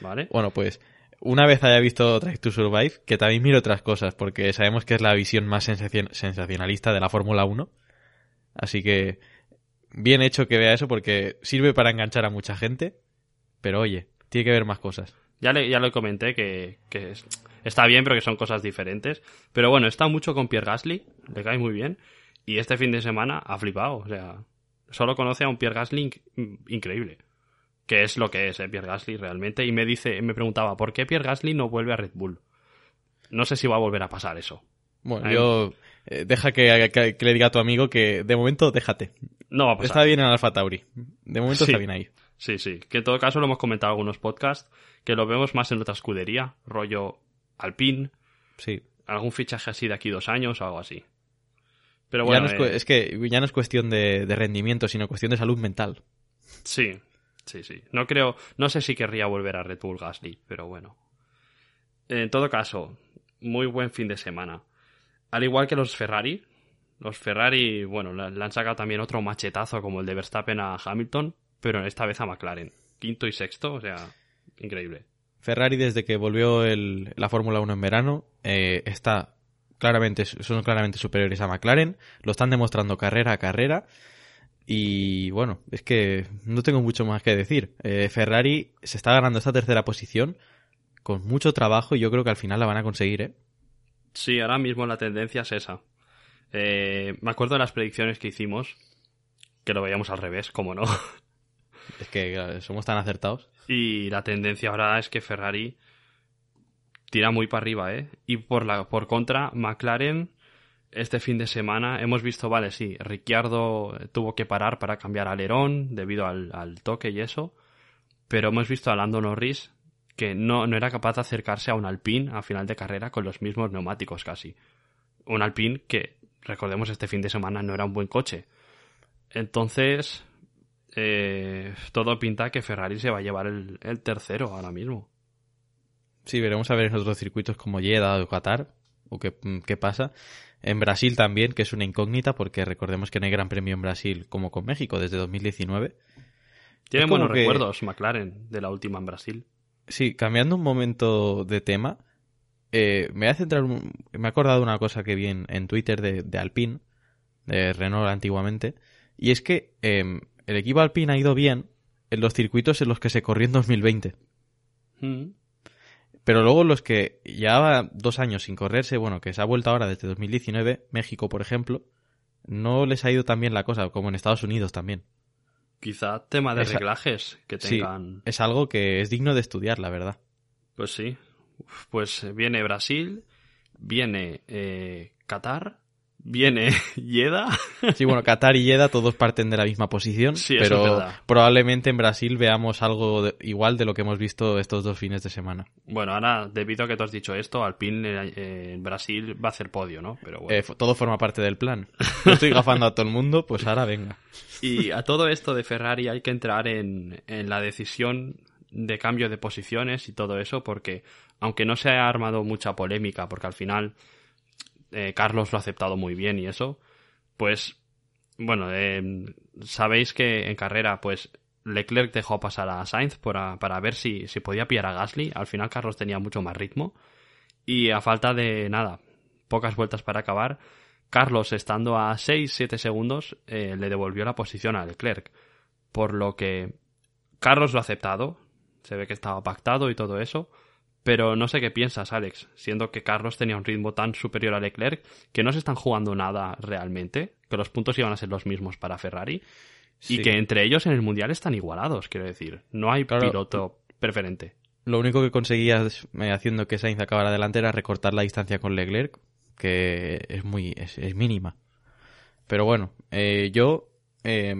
Speaker 1: ¿Vale?
Speaker 6: Bueno, pues una vez haya visto Drive to Survive, que también mire otras cosas, porque sabemos que es la visión más sensacion- sensacionalista de la Fórmula 1. Así que bien hecho que vea eso, porque sirve para enganchar a mucha gente. Pero oye, tiene que ver más cosas.
Speaker 1: Ya le, ya le comenté que, que es- está bien, pero que son cosas diferentes. Pero bueno, está mucho con Pierre Gasly, le cae muy bien. Y este fin de semana ha flipado. O sea, solo conoce a un Pierre Gasly inc- increíble. Que es lo que es, eh, Pierre Gasly realmente. Y me dice, me preguntaba, ¿por qué Pierre Gasly no vuelve a Red Bull? No sé si va a volver a pasar eso.
Speaker 6: Bueno,
Speaker 1: Ahí.
Speaker 6: yo eh, deja que, que- que le diga a tu amigo que de momento déjate.
Speaker 1: No va a pasar.
Speaker 6: Está bien en Alfa Tauri. De momento
Speaker 1: Sí.
Speaker 6: está bien ahí.
Speaker 1: Sí, sí. Que en todo caso lo hemos comentado en algunos podcasts, que lo vemos más en otra escudería, rollo Alpine,
Speaker 6: Sí.
Speaker 1: algún fichaje así de aquí dos años o algo así. Pero
Speaker 6: Ya
Speaker 1: bueno,
Speaker 6: no es, cu-
Speaker 1: eh,
Speaker 6: es que ya no es cuestión de, de rendimiento, sino cuestión de salud mental.
Speaker 1: Sí, sí, sí. No creo, no sé si querría volver a Red Bull Gasly, pero bueno. En todo caso, muy buen fin de semana. Al igual que los Ferrari, los Ferrari, bueno, le han sacado también otro machetazo como el de Verstappen a Hamilton, pero esta vez a McLaren. Quinto y sexto, o sea, increíble.
Speaker 6: Ferrari desde que volvió la Fórmula 1 en verano eh, está claramente son claramente superiores a McLaren, lo están demostrando carrera a carrera y bueno, es que no tengo mucho más que decir. Eh, Ferrari se está ganando esta tercera posición con mucho trabajo y yo creo que al final la van a conseguir, ¿eh?
Speaker 1: Sí, ahora mismo la tendencia es esa. Eh, me acuerdo de las predicciones que hicimos, que lo veíamos al revés, como no.
Speaker 6: Es que somos tan acertados.
Speaker 1: Y la tendencia ahora es que Ferrari tira muy para arriba, ¿eh? Y por, la, por contra, McLaren, este fin de semana, hemos visto, vale, sí, Ricciardo tuvo que parar para cambiar alerón debido al, al toque y eso, pero hemos visto a Lando Norris que no, no era capaz de acercarse a un Alpine a final de carrera con los mismos neumáticos casi. Un Alpine que, recordemos, este fin de semana no era un buen coche. Entonces, eh, todo pinta que Ferrari se va a llevar el, el tercero ahora mismo.
Speaker 6: Sí, veremos a ver en otros circuitos como Jeddah o Qatar, o qué, qué, pasa. En Brasil también, que es una incógnita, porque recordemos que no hay gran premio en Brasil como con México desde 2019.
Speaker 1: Tienen buenos que... recuerdos McLaren de la última en Brasil.
Speaker 6: Sí, cambiando un momento de tema, eh, me voy a centrar, un... me he acordado una cosa que vi en, en Twitter de, de, Alpine, de Renault antiguamente, y es que eh, el equipo Alpine ha ido bien en los circuitos en los que se corrió en 2020. Mm. Pero luego los que llevaba dos años sin correrse, bueno, que se ha vuelto ahora desde 2019, México, por ejemplo, no les ha ido tan bien la cosa, como en Estados Unidos también.
Speaker 1: Quizá tema de es, reglajes que tengan.
Speaker 6: Sí, es algo que es digno de estudiar, la verdad.
Speaker 1: Pues sí. Pues viene Brasil, viene eh, Qatar, viene Yeda.
Speaker 6: Sí, bueno, Qatar y Yeda todos parten de la misma posición,
Speaker 1: sí,
Speaker 6: pero probablemente en Brasil veamos algo de, igual de lo que hemos visto estos dos fines de semana.
Speaker 1: Bueno, ahora, debido a que tú has dicho esto, Alpine eh, en Brasil va a hacer podio, ¿no? Pero bueno.
Speaker 6: eh, todo forma parte del plan. No estoy gafando a todo el mundo, pues ahora venga.
Speaker 1: Y a todo esto de Ferrari hay que entrar en, en la decisión de cambio de posiciones y todo eso, porque aunque no se ha armado mucha polémica, porque al final eh, Carlos lo ha aceptado muy bien y eso, pues bueno, eh, sabéis que en carrera pues Leclerc dejó pasar a Sainz para, para ver si, si podía pillar a Gasly, al final Carlos tenía mucho más ritmo. Y a falta de nada, pocas vueltas para acabar, Carlos estando a 6-7 segundos eh, le devolvió la posición a Leclerc, por lo que Carlos lo ha aceptado, se ve que estaba pactado y todo eso, pero no sé qué piensas, Alex, siendo que Carlos tenía un ritmo tan superior a Leclerc que no se están jugando nada realmente, que los puntos iban a ser los mismos para Ferrari sí. y que entre ellos en el Mundial están igualados, quiero decir. No hay claro, piloto preferente.
Speaker 6: Lo único que conseguías eh, haciendo que Sainz acabara delante era recortar la distancia con Leclerc, que es muy es, es mínima. Pero bueno, eh, yo eh,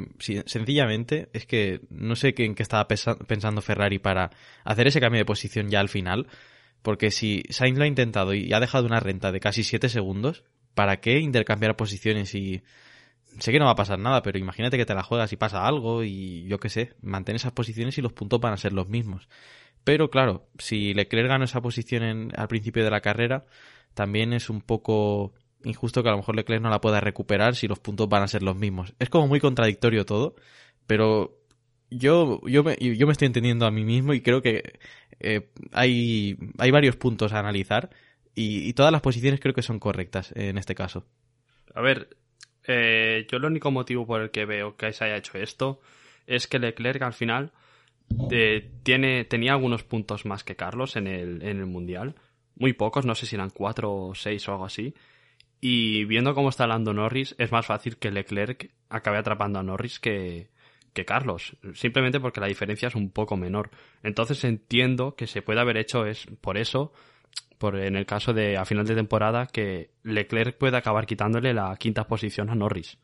Speaker 6: sencillamente es que no sé en qué estaba pensando Ferrari para hacer ese cambio de posición ya al final, porque si Sainz lo ha intentado y ha dejado una renta de casi 7 segundos, ¿para qué intercambiar posiciones y sé que no va a pasar nada, pero imagínate que te la juegas y pasa algo y yo qué sé, mantén esas posiciones y los puntos van a ser los mismos. Pero claro, si Leclerc ganó esa posición al principio de la carrera, también es un poco injusto que a lo mejor Leclerc no la pueda recuperar si los puntos van a ser los mismos. Es como muy contradictorio todo, pero yo, yo, me, yo me estoy entendiendo a mí mismo y creo que eh, hay, hay varios puntos a analizar y, todas las posiciones creo que son correctas en este caso.
Speaker 1: A ver, eh, yo el único motivo por el que veo que se haya hecho esto es que Leclerc al final eh, tiene, tenía algunos puntos más que Carlos en el, en el Mundial. Muy pocos, no sé si eran cuatro o seis o algo así. Y viendo cómo está Lando Norris, es más fácil que Leclerc acabe atrapando a Norris que, que Carlos, simplemente porque la diferencia es un poco menor. Entonces entiendo que se puede haber hecho es por eso, por en el caso de a final de temporada, que Leclerc puede acabar quitándole la quinta posición a Norris.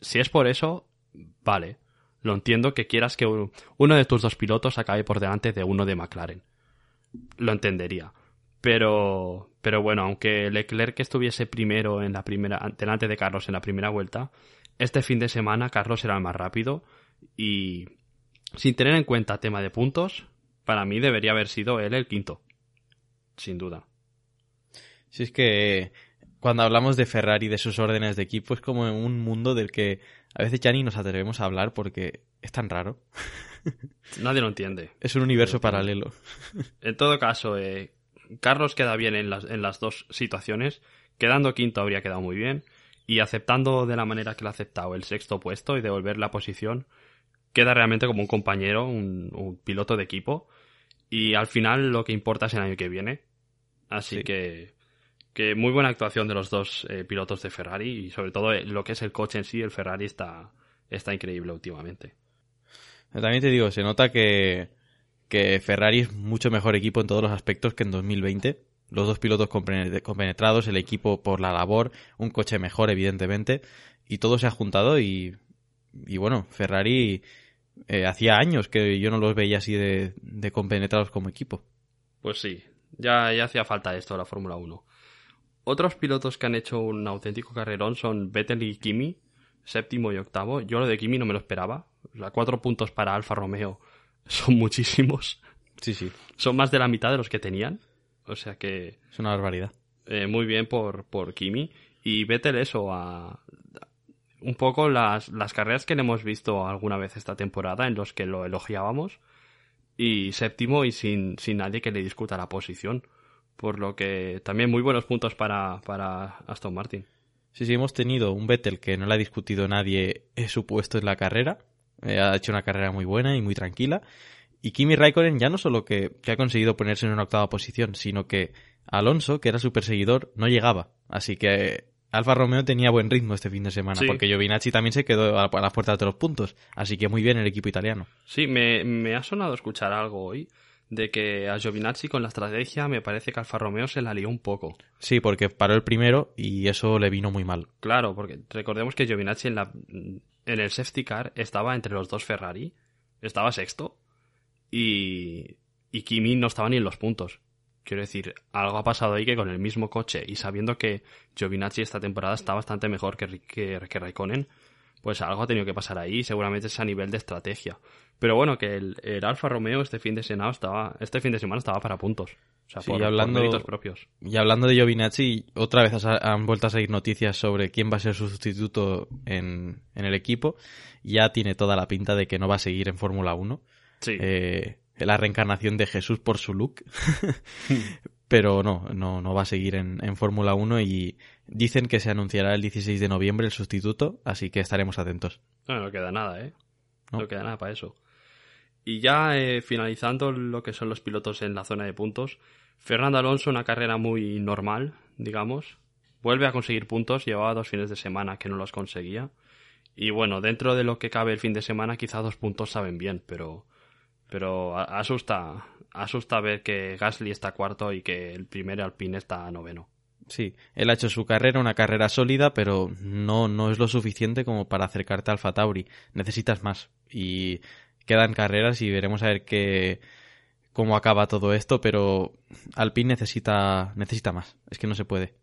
Speaker 1: Si es por eso, vale. Lo entiendo que quieras que uno de tus dos pilotos acabe por delante de uno de McLaren. Lo entendería. Pero, pero bueno, aunque Leclerc estuviese primero en la primera, delante de Carlos en la primera vuelta, este fin de semana Carlos era el más rápido y sin tener en cuenta tema de puntos, para mí debería haber sido él el quinto. Sin duda.
Speaker 6: Si es que cuando hablamos de Ferrari, de sus órdenes de equipo, es como un mundo del que a veces ya ni nos atrevemos a hablar porque es tan raro.
Speaker 1: Nadie lo entiende.
Speaker 6: Es un universo paralelo.
Speaker 1: En todo caso, eh, Carlos queda bien en las, en las dos situaciones. Quedando quinto habría quedado muy bien. Y aceptando de la manera que lo ha aceptado el sexto puesto y devolver la posición, queda realmente como un compañero, un, un piloto de equipo. Y al final lo que importa es el año que viene. Así
Speaker 6: Sí.
Speaker 1: que, que muy buena actuación de los dos eh, pilotos de Ferrari y sobre todo eh, lo que es el coche en sí, el Ferrari está, está increíble últimamente.
Speaker 6: También te digo, se nota que, que Ferrari es mucho mejor equipo en todos los aspectos que en 2020. Los dos pilotos compene- compenetrados, el equipo por la labor, un coche mejor, evidentemente, y todo se ha juntado y, y bueno, Ferrari eh, hacía años que yo no los veía así de, compenetrados como equipo.
Speaker 1: Pues sí, ya, ya hacía falta esto la Fórmula 1. Otros pilotos que han hecho un auténtico carrerón son Vettel y Kimi, séptimo y octavo. Yo lo de Kimi no me lo esperaba. O cuatro puntos para Alfa Romeo son muchísimos.
Speaker 6: Sí, sí,
Speaker 1: Son más de la mitad de los que tenían. O sea que
Speaker 6: es una barbaridad.
Speaker 1: eh, muy bien por, por Kimi. Y Vettel eso, a, un poco las, las carreras que le hemos visto alguna vez esta temporada en los que lo elogiábamos. Y séptimo y sin, sin nadie que le discuta la posición. Por lo que también muy buenos puntos para, para Aston Martin.
Speaker 6: Sí, sí, hemos tenido un Vettel que no le ha discutido nadie eh, su puesto en la carrera. Eh, ha hecho una carrera muy buena y muy tranquila. Y Kimi Raikkonen ya no solo que, que ha conseguido ponerse en una octava posición, sino que Alonso, que era su perseguidor, no llegaba. Así que Alfa Romeo tenía buen ritmo este fin de semana,
Speaker 1: Sí.
Speaker 6: porque Giovinazzi también se quedó a, a las puertas de los puntos. Así que muy bien el equipo italiano.
Speaker 1: Sí, me, me ha sonado escuchar algo hoy de que a Giovinazzi con la estrategia me parece que Alfa Romeo se la lió un poco.
Speaker 6: Sí, porque paró el primero y eso le vino muy mal.
Speaker 1: Claro, porque recordemos que Giovinazzi en, la, en el safety car estaba entre los dos Ferrari, estaba sexto, y, y Kimi no estaba ni en los puntos. Quiero decir, algo ha pasado ahí que con el mismo coche y sabiendo que Giovinazzi esta temporada está bastante mejor que, que, que Raikkonen, pues algo ha tenido que pasar ahí seguramente es a nivel de estrategia. Pero bueno, que el, el Alfa Romeo este fin de semana estaba, este fin de semana estaba para puntos. O sea,
Speaker 6: Sí,
Speaker 1: por, por
Speaker 6: hablando-
Speaker 1: propios.
Speaker 6: Y hablando de Giovinazzi, otra vez ha- han vuelto a salir noticias sobre quién va a ser su sustituto en, en el equipo. Ya tiene toda la pinta de que no va a seguir en Fórmula 1.
Speaker 1: Sí.
Speaker 6: Eh, la reencarnación de Jesús por su look. Pero no, no, no va a seguir en, en Fórmula 1 y dicen que se anunciará el 16 de noviembre el sustituto, así que estaremos atentos.
Speaker 1: No, no queda nada, ¿eh?
Speaker 6: No.
Speaker 1: No, queda nada para eso. Y ya eh, finalizando lo que son los pilotos en la zona de puntos, Fernando Alonso, una carrera muy normal, digamos. Vuelve a conseguir puntos, llevaba dos fines de semana que no los conseguía. Y bueno, dentro de lo que cabe el fin de semana, quizá dos puntos saben bien, pero, pero asusta, asusta ver que Gasly está cuarto y que el primer Alpine está noveno.
Speaker 6: Sí, él ha hecho su carrera, una carrera sólida, pero no, no es lo suficiente como para acercarte al Fatauri. Necesitas más. Y quedan carreras y veremos a ver qué, cómo acaba todo esto, pero Alpine necesita, necesita más. Es que no se puede.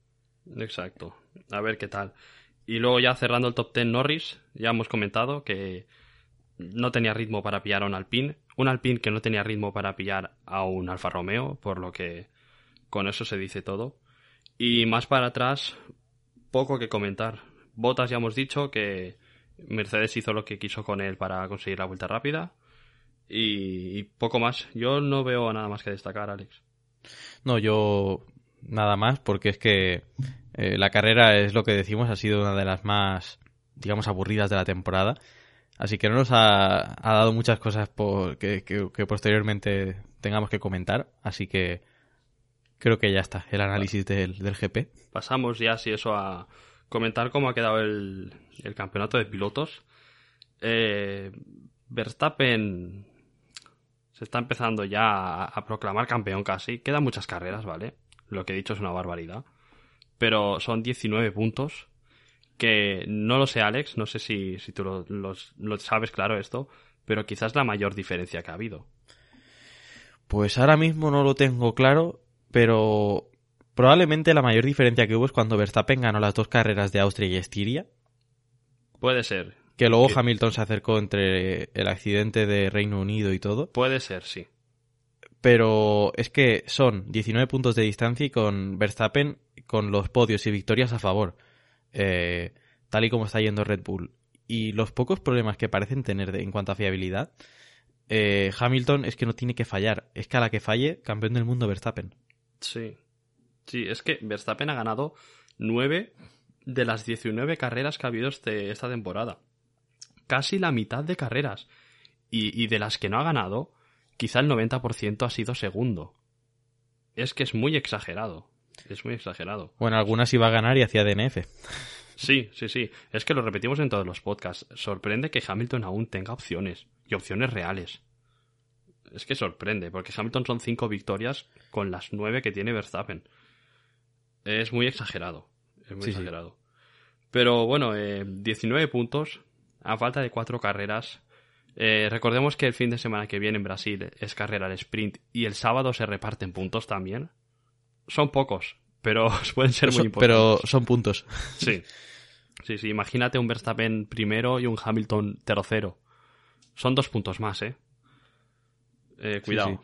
Speaker 1: Exacto. A ver qué tal. Y luego ya cerrando el top 10 Norris, ya hemos comentado que no tenía ritmo para pillar a un Alpine. Un Alpine que no tenía ritmo para pillar a un Alfa Romeo, por lo que con eso se dice todo. Y más para atrás, poco que comentar. Botas ya hemos dicho que Mercedes hizo lo que quiso con él para conseguir la vuelta rápida. Y, y poco más. Yo no veo nada más que destacar, Alex.
Speaker 6: No, yo nada más, porque es que eh, la carrera es lo que decimos, ha sido una de las más, digamos, aburridas de la temporada. Así que no nos ha, ha dado muchas cosas por, que, que- que posteriormente tengamos que comentar. Así que creo que ya está el análisis del, del GP.
Speaker 1: pasamos ya, si eso, a comentar cómo ha quedado el, el campeonato de pilotos. Eh, Verstappen se está empezando ya a, a proclamar campeón casi. Quedan muchas carreras, ¿vale? Lo que he dicho es una barbaridad. Pero son 19 puntos. Que no lo sé, Alex. No sé si, si tú lo, lo sabes claro esto. Pero quizás la mayor diferencia que ha habido.
Speaker 6: Pues ahora mismo no lo tengo claro, pero probablemente la mayor diferencia que hubo es cuando Verstappen ganó las dos carreras de Austria y Estiria.
Speaker 1: Puede ser.
Speaker 6: Que luego
Speaker 1: Que-
Speaker 6: Hamilton se acercó entre el accidente de Reino Unido y todo.
Speaker 1: Puede ser, sí.
Speaker 6: Pero es que son 19 puntos de distancia y con Verstappen con los podios y victorias a favor. eh, tal y como está yendo Red Bull. Y los pocos problemas que parecen tener de- en cuanto a fiabilidad, eh, Hamilton es que no tiene que fallar. Es que a la que falle, campeón del mundo Verstappen.
Speaker 1: Sí. Sí, es que Verstappen ha ganado 9 de las 19 carreras que ha habido este- esta temporada. Casi la mitad de carreras. Y, y de las que no ha ganado, quizá el 90% ha sido segundo. Es que es muy exagerado. Es muy exagerado.
Speaker 6: Bueno, algunas iba a ganar y hacía DNF.
Speaker 1: Sí, sí, sí. Es que lo repetimos en todos los podcasts. Sorprende que Hamilton aún tenga opciones. Y opciones reales. Es que sorprende, porque Hamilton son cinco victorias con las nueve que tiene Verstappen. Es muy exagerado. Es muy
Speaker 6: Sí, sí.
Speaker 1: exagerado. Pero bueno, eh, 19 puntos a falta de cuatro carreras. Eh, recordemos que el fin de semana que viene en Brasil es carrera al sprint y el sábado se reparten puntos también. Son pocos, pero pueden ser muy importantes.
Speaker 6: pero son puntos.
Speaker 1: Sí. Sí, sí. Imagínate un Verstappen primero y un Hamilton tercero. Son dos puntos más, ¿eh? Eh, cuidado.
Speaker 6: sí.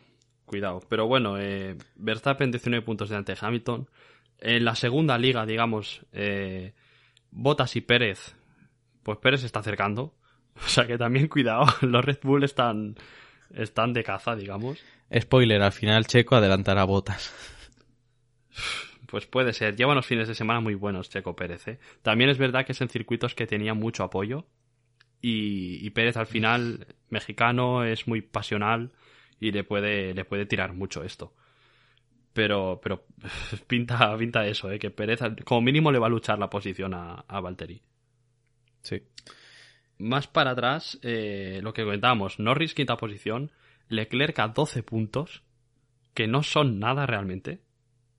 Speaker 1: Cuidado. Pero bueno, eh, Verstappen 19 puntos delante de Hamilton. En la segunda liga, digamos, eh, Bottas y Pérez. Pues Pérez se está acercando. O sea que también cuidado. Los Red Bull están, están de caza, digamos.
Speaker 6: Spoiler, al final Checo adelantará botas.
Speaker 1: Pues puede ser. Lleva unos fines de semana muy buenos Checo Pérez. ¿eh? También es verdad que es en circuitos que tenía mucho apoyo. Y, y Pérez al final, mexicano, es muy pasional y le puede, le puede tirar mucho esto. Pero, pero pinta, pinta eso, ¿eh? que Pérez como mínimo le va a luchar la posición a, a Valtteri.
Speaker 6: Sí.
Speaker 1: Más para atrás, eh, lo que comentábamos, Norris quinta posición, Leclerc a 12 puntos, que no son nada realmente.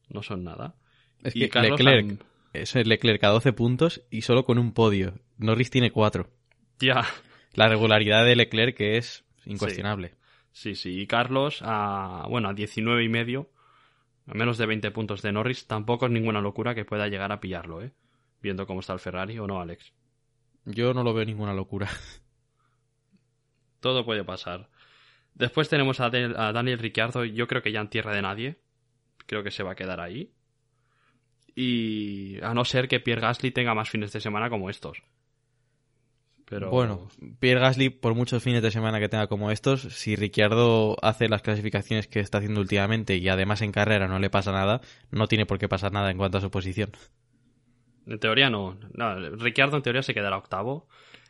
Speaker 1: No son nada.
Speaker 6: Es
Speaker 1: Y
Speaker 6: que
Speaker 1: Carlos
Speaker 6: Leclerc, eso es Leclerc a 12 puntos y solo con un podio. Norris tiene 4.
Speaker 1: Ya,
Speaker 6: La regularidad de Leclerc que es incuestionable.
Speaker 1: sí, sí. Y Carlos a, bueno, a 19 y medio, a menos de 20 puntos de Norris, tampoco es ninguna locura que pueda llegar a pillarlo, ¿eh? Viendo cómo está el Ferrari o no, Alex.
Speaker 6: Yo no lo veo ninguna locura.
Speaker 1: Todo puede pasar. Después tenemos a, Del- a Daniel Ricciardo, yo creo que ya en tierra de nadie. Creo que se va a quedar ahí. Y a no ser que Pierre Gasly tenga más fines de semana como estos. Pero
Speaker 6: Bueno, Pierre Gasly, por muchos fines de semana que tenga como estos, si Ricciardo hace las clasificaciones que está haciendo últimamente y además en carrera no le pasa nada, no tiene por qué pasar nada en cuanto a su posición.
Speaker 1: En teoría no. no. Ricciardo en teoría se quedará octavo.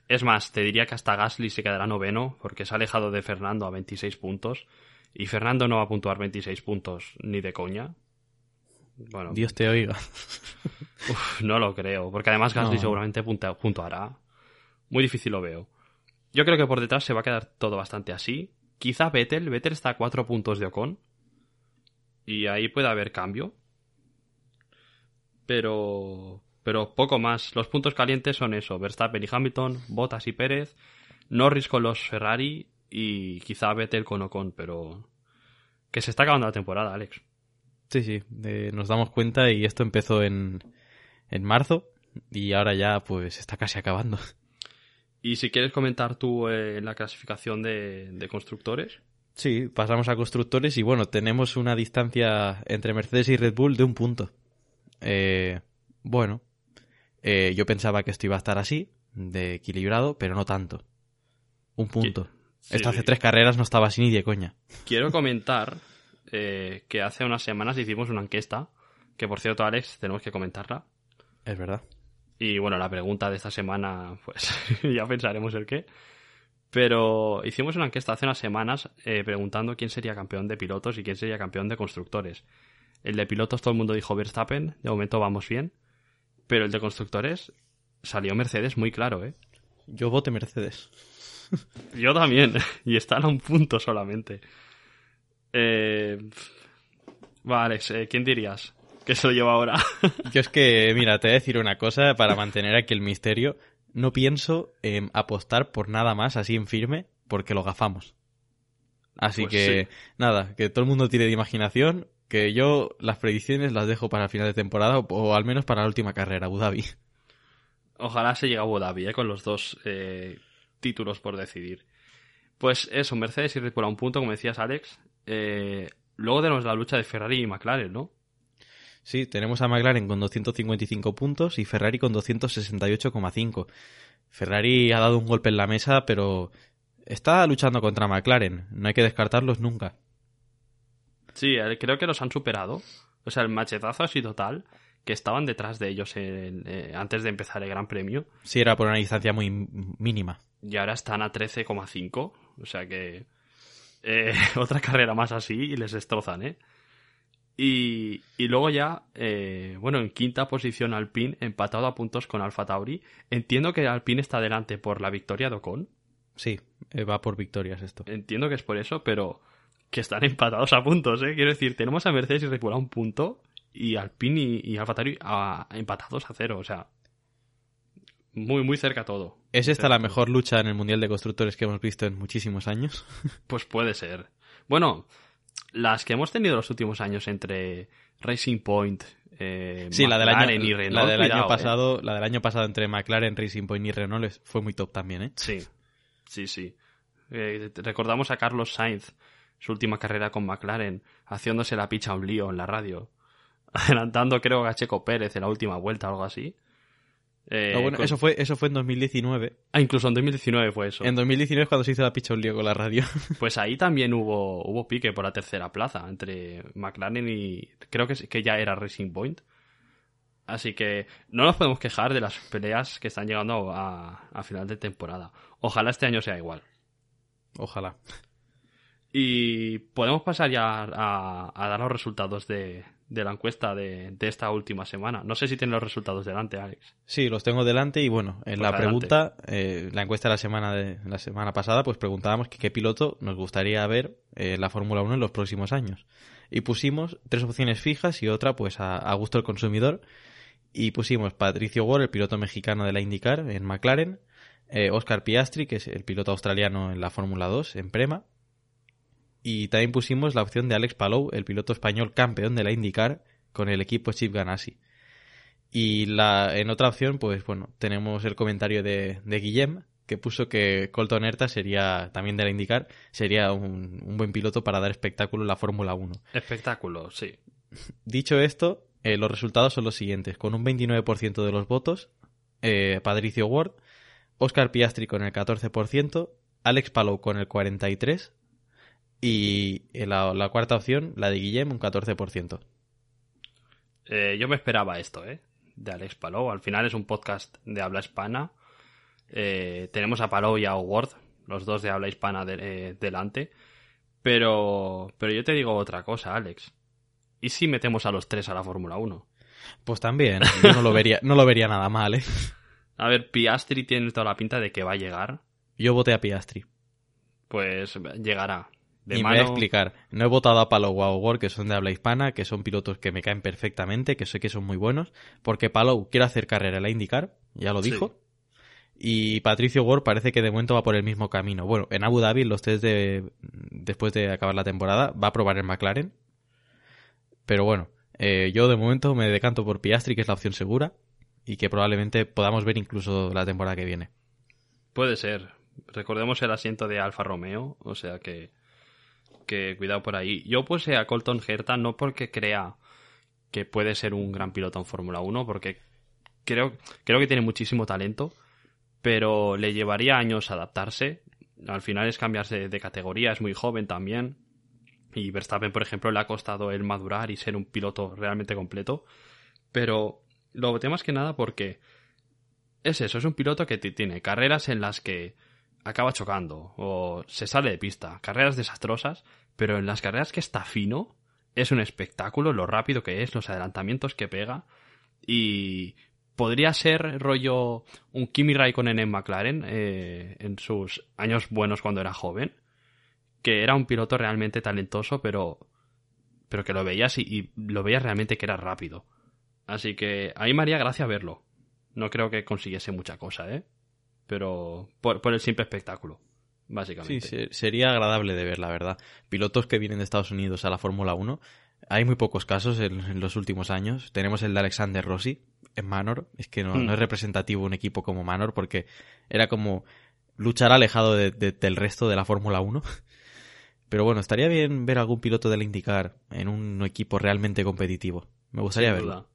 Speaker 1: Es más, te diría que hasta Gasly se quedará noveno porque se ha alejado de Fernando a 26 puntos. Y Fernando no va a puntuar 26 puntos ni de coña. Bueno,
Speaker 6: Dios te oiga.
Speaker 1: uf, no lo creo. Porque además Gasly
Speaker 6: No.
Speaker 1: seguramente punta- puntuará. Muy difícil lo veo. Yo creo que por detrás se va a quedar todo bastante así. Quizá Vettel. Vettel está a 4 puntos de Ocon. Y ahí puede haber cambio. Pero. Pero poco más. Los puntos calientes son eso: Verstappen y Hamilton, Bottas y Pérez, Norris con los Ferrari y quizá Vettel con Ocon, pero. Que se está acabando la temporada, Alex.
Speaker 6: Sí, sí, eh, nos damos cuenta y esto empezó en, en marzo y ahora ya pues está casi acabando.
Speaker 1: Y si quieres comentar tú eh, la clasificación de, de constructores.
Speaker 6: Sí, pasamos a constructores y bueno, tenemos una distancia entre Mercedes y Red Bull de un punto. Eh, bueno, eh, yo pensaba que esto iba a estar así, de equilibrado, pero no tanto. Un punto.
Speaker 1: Sí,
Speaker 6: Esto hace tres carreras no estaba así ni de coña.
Speaker 1: Quiero comentar eh, que hace unas semanas hicimos una encuesta, que por cierto, Alex, tenemos que comentarla.
Speaker 6: Es verdad.
Speaker 1: Y bueno, la pregunta de esta semana, pues ya pensaremos el qué. Pero hicimos una encuesta hace unas semanas eh, preguntando quién sería campeón de pilotos y quién sería campeón de constructores. El de pilotos todo el mundo dijo Verstappen, de momento vamos bien. Pero el de constructores salió Mercedes muy claro, ¿eh?
Speaker 6: Yo voté Mercedes.
Speaker 1: Yo también, y están a un punto solamente. Eh... Va, Alex, eh, ¿quién dirías que se lo lleva ahora?
Speaker 6: Yo es que, mira, te voy a decir una cosa para mantener aquí el misterio. No pienso en apostar por nada más así en firme porque lo gafamos. Así
Speaker 1: Pues
Speaker 6: que,
Speaker 1: sí.
Speaker 6: nada, que todo el mundo tire de imaginación, que yo las predicciones las dejo para el final de temporada o, o al menos para la última carrera, Abu Dhabi.
Speaker 1: Ojalá se llegue a Abu Dhabi, ¿eh? con los dos eh, títulos por decidir. Pues eso, Mercedes y Red Bull a un punto, como decías, Alex. Eh, luego tenemos la lucha de Ferrari y McLaren, ¿no?
Speaker 6: Sí, tenemos a McLaren con 255 puntos y Ferrari con 268,5. Ferrari ha dado un golpe en la mesa, pero está luchando contra McLaren. No hay que descartarlos nunca.
Speaker 1: Sí, eh, creo que los han superado. O sea, el machetazo ha sido tal que estaban detrás de ellos eh, antes de empezar el Gran Premio
Speaker 6: Sí, era por una distancia muy mínima.
Speaker 1: y ahora están a 13,5. O sea que eh, otra carrera más así y les destrozan, ¿eh? Y, y luego ya, eh, bueno, en quinta posición Alpine, empatado a puntos con Alfa Tauri. Entiendo que Alpine está delante por la victoria de Ocon.
Speaker 6: Sí, va por victorias esto.
Speaker 1: Entiendo que es por eso, pero que están empatados a puntos, ¿eh? Quiero decir, tenemos a Mercedes y Red Bull a un punto y Alpine y, y a- empatados a cero, o sea, muy, muy cerca todo.
Speaker 6: ¿Es esta
Speaker 1: Cerca
Speaker 6: la mejor lucha en el Mundial de Constructores que hemos visto en muchísimos años?
Speaker 1: Pues puede ser. Bueno, las que hemos tenido los últimos años entre Racing Point, eh,
Speaker 6: Sí, la del año,
Speaker 1: y
Speaker 6: la
Speaker 1: Renault,
Speaker 6: del
Speaker 1: cuidado,
Speaker 6: año
Speaker 1: ¿eh?
Speaker 6: pasado, la del año pasado entre McLaren, Racing Point y Renault fue muy top también, ¿eh?
Speaker 1: Sí, sí, sí. Eh, recordamos a Carlos Sainz, su última carrera con McLaren, haciéndose la picha un lío en la radio. Adelantando, creo, a Checo Pérez en la última vuelta o algo así. Eh,
Speaker 6: No, bueno,
Speaker 1: con-
Speaker 6: eso fue, eso fue en 2019.
Speaker 1: Ah, incluso en 2019 fue eso.
Speaker 6: En 2019 es cuando se hizo la picha un lío con la radio.
Speaker 1: Pues ahí también hubo, hubo pique por la tercera plaza entre McLaren y creo que, que ya era Racing Point. Así que no nos podemos quejar de las peleas que están llegando a, a final de temporada. Ojalá este año sea igual.
Speaker 6: Ojalá.
Speaker 1: Y podemos pasar ya a, a dar los resultados de, de la encuesta de, de esta última semana. No sé si tienes los resultados delante, Alex.
Speaker 6: Sí, los tengo delante y bueno, en
Speaker 1: Pues
Speaker 6: la
Speaker 1: adelante.
Speaker 6: pregunta, eh, la encuesta de la semana de la semana pasada, pues preguntábamos que qué piloto nos gustaría ver eh, en la Fórmula 1 en los próximos años. Y pusimos tres opciones fijas y otra pues a, a gusto del consumidor. Y pusimos Patricio Ward, el piloto mexicano de la IndyCar en McLaren, eh, Oscar Piastri, que es el piloto australiano en la Fórmula 2 en Prema. Y también pusimos la opción de Alex Palou, el piloto español campeón de la IndyCar con el equipo Chip Ganassi. Y la, en otra opción, pues bueno, tenemos el comentario de, de Guillem, que puso que Colton Herta sería, también de la IndyCar, sería un, un buen piloto para dar espectáculo en la Fórmula 1.
Speaker 1: Espectáculo, sí.
Speaker 6: Dicho esto, eh, los resultados son los siguientes. Con un 29% de los votos, eh, Patricio Ward, Oscar Piastri con el 14%, Alex Palou con el 43%, y en la, la cuarta opción, la de Guillem, un 14%.
Speaker 1: Eh, yo me esperaba esto, ¿eh? De Alex Palou. Al final es un podcast de habla hispana. Eh, tenemos a Palou y a Ward, los dos de habla hispana de- eh, delante. Pero, pero yo te digo otra cosa, Alex. ¿Y si metemos a los tres a la Fórmula 1?
Speaker 6: Pues también, yo no lo vería, no lo vería nada mal, ¿eh?
Speaker 1: A ver, Piastri tiene toda la pinta de que va a llegar.
Speaker 6: Yo voté a Piastri.
Speaker 1: Pues llegará. De
Speaker 6: y
Speaker 1: mano...
Speaker 6: me voy a explicar. No he votado a Palou o a que son de habla hispana, que son pilotos que me caen perfectamente, que sé que son muy buenos, porque Palou quiere hacer carrera en la IndyCar, ya lo
Speaker 1: Sí.
Speaker 6: dijo. Y Patricio Ward parece que de momento va por el mismo camino. Bueno, en Abu Dhabi, los test de después de acabar la temporada, va a probar el McLaren. Pero bueno, eh, yo de momento me decanto por Piastri, que es la opción segura, y que probablemente podamos ver incluso la temporada que viene.
Speaker 1: Puede ser. Recordemos el asiento de Alfa Romeo, o sea que, que cuidado por ahí. Yo puse a Colton Herta no porque crea que puede ser un gran piloto en Fórmula 1, porque creo, creo que tiene muchísimo talento, pero le llevaría años adaptarse. Al final es cambiarse de categoría, es muy joven también. Y Verstappen, por ejemplo, le ha costado el madurar y ser un piloto realmente completo. Pero lo voté más que nada porque es eso, es un piloto que tiene carreras en las que acaba chocando o se sale de pista, carreras desastrosas, pero en las carreras que está fino es un espectáculo lo rápido que es, los adelantamientos que pega y podría ser rollo un Kimi Raikkonen en McLaren eh, en sus años buenos cuando era joven, que era un piloto realmente talentoso, pero pero que lo veías y, y lo veías realmente que era rápido. Así que a mí me haría gracia verlo. No creo que consiguiese mucha cosa, ¿eh? Pero por, por el simple espectáculo,
Speaker 6: Sí,
Speaker 1: básicamente.
Speaker 6: se- sería agradable de ver, la verdad. Pilotos que vienen de Estados Unidos a la Fórmula 1, Hay muy pocos casos en, en los últimos años. Tenemos el de Alexander Rossi en Manor. Es que no,
Speaker 1: Hmm.
Speaker 6: no es representativo un equipo como Manor porque era como luchar alejado de- de- del resto de la Fórmula 1. Pero bueno, estaría bien ver algún piloto del IndyCar en un equipo realmente competitivo. Me gustaría
Speaker 1: Sin
Speaker 6: verlo.
Speaker 1: duda.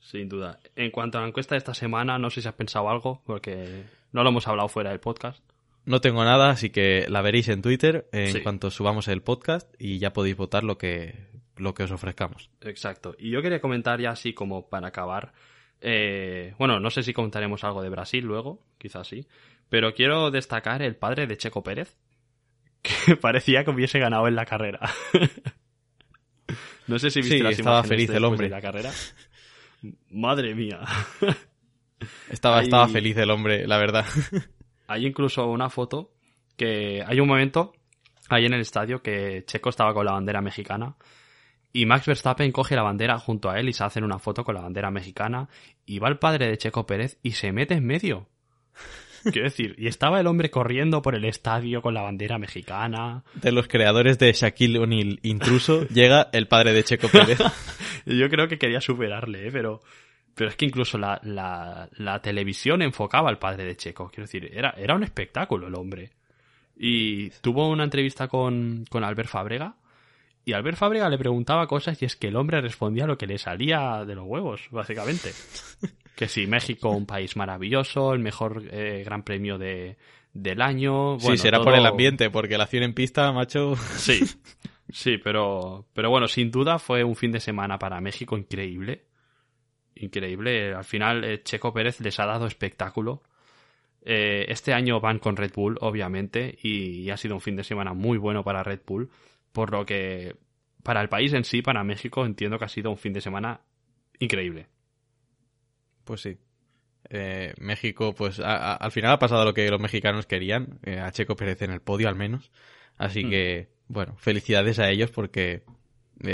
Speaker 1: Sin duda. En cuanto a la encuesta de esta semana, no sé si has pensado algo, porque no lo hemos hablado fuera del podcast.
Speaker 6: No tengo nada, así que la veréis en Twitter en
Speaker 1: Sí.
Speaker 6: cuanto subamos el podcast y ya podéis votar lo que, lo que os ofrezcamos.
Speaker 1: Exacto. Y yo quería comentar ya así como para acabar. eh, bueno, no sé si comentaremos algo de Brasil luego, quizás sí. Pero quiero destacar el padre de Checo Pérez, que parecía que hubiese ganado en la carrera. no sé si viste
Speaker 6: Sí,
Speaker 1: las
Speaker 6: estaba
Speaker 1: imágenes
Speaker 6: feliz el hombre.
Speaker 1: de la carrera. Madre mía.
Speaker 6: Estaba, estaba feliz el hombre, la verdad.
Speaker 1: Hay incluso una foto que hay un momento ahí en el estadio que Checo estaba con la bandera mexicana y Max Verstappen coge la bandera junto a él y se hacen una foto con la bandera mexicana y va el padre de Checo Pérez y se mete en medio. Quiero decir, y estaba el hombre corriendo por el estadio con la bandera mexicana.
Speaker 6: De los creadores de Shaquille O'Neal Intruso, llega el padre de Checo Pérez.
Speaker 1: Yo creo que quería superarle, ¿eh? pero, pero es que incluso la, la, la televisión enfocaba al padre de Checo. Quiero decir, era, era un espectáculo el hombre. Y tuvo una entrevista con, con Albert Fábrega. Y Albert Fábrega le preguntaba cosas y es que el hombre respondía lo que le salía de los huevos, básicamente. que si México, un país maravilloso, el mejor eh, gran premio de, del año.
Speaker 6: sí,
Speaker 1: Bueno,
Speaker 6: será por el ambiente, porque la acción en pista, macho.
Speaker 1: Sí, sí, pero, pero bueno, sin duda fue un fin de semana para México increíble. Increíble. Al final, eh, Checo Pérez les ha dado espectáculo. Eh, este año van con Red Bull, obviamente, y, ha sido un fin de semana muy bueno para Red Bull. Por lo que, para el país en sí, para México, entiendo que ha sido un fin de semana increíble.
Speaker 6: Pues sí. Eh, México, pues a- a- al final ha pasado lo que los mexicanos querían, a Checo Pérez en el podio al menos. Así
Speaker 1: Mm.
Speaker 6: que, bueno, felicidades a ellos porque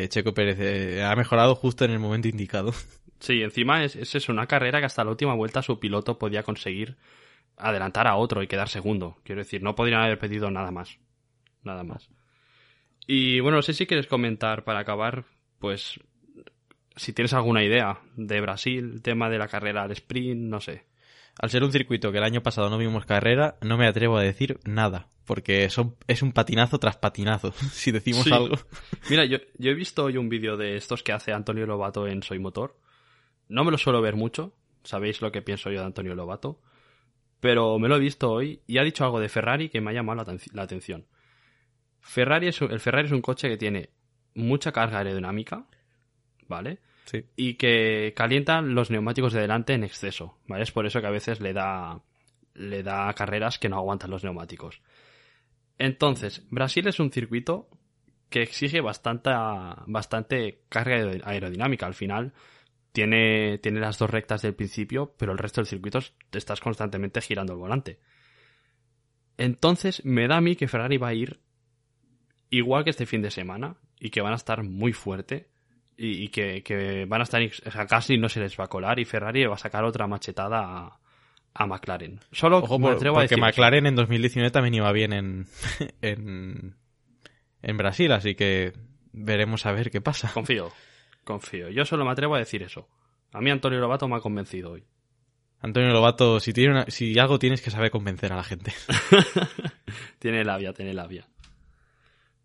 Speaker 6: Checo Pérez ha mejorado justo en el momento indicado.
Speaker 1: Sí, encima es, es eso, una carrera que hasta la última vuelta su piloto podía conseguir adelantar a otro y quedar segundo. Quiero decir, no podrían haber pedido nada más. Nada más. Y bueno, no sé si quieres comentar para acabar, pues, si tienes alguna idea de Brasil, el tema de la carrera al sprint, no sé.
Speaker 6: Al ser un circuito que el año pasado no vimos carrera, no me atrevo a decir nada, porque son, es un patinazo tras patinazo, si decimos
Speaker 1: Sí.
Speaker 6: algo.
Speaker 1: Mira, yo, yo he visto hoy un vídeo de estos que hace Antonio Lobato en Soy Motor. No me lo suelo ver mucho, sabéis lo que pienso yo de Antonio Lobato, pero me lo he visto hoy y ha dicho algo de Ferrari que me ha llamado la, aten- la atención. Ferrari es, un- el Ferrari es un coche que tiene mucha carga aerodinámica, ¿vale?
Speaker 6: Sí.
Speaker 1: Y que calientan los neumáticos de delante en exceso, ¿vale? Es por eso que a veces le da, le da carreras que no aguantan los neumáticos. Entonces, Brasil es un circuito que exige bastante, bastante carga aer- aerodinámica. Al final, tiene, tiene las dos rectas del principio, pero el resto del circuito te estás constantemente girando el volante. Entonces, me da a mí que Ferrari va a ir igual que este fin de semana y que van a estar muy fuerte y, y que, que van a estar, casi no se les va a colar y Ferrari va a sacar otra machetada a, a McLaren. Solo
Speaker 6: Ojo,
Speaker 1: me
Speaker 6: por-
Speaker 1: atrevo a
Speaker 6: porque
Speaker 1: decir eso.
Speaker 6: McLaren en 2019 también iba bien en, en, en Brasil, así que veremos a ver qué pasa.
Speaker 1: Confío, confío. Yo solo me atrevo a decir eso. A mí Antonio Lobato me ha convencido hoy.
Speaker 6: Antonio Lobato, si, tiene una- si algo tienes que saber convencer a la gente.
Speaker 1: tiene labia, tiene labia.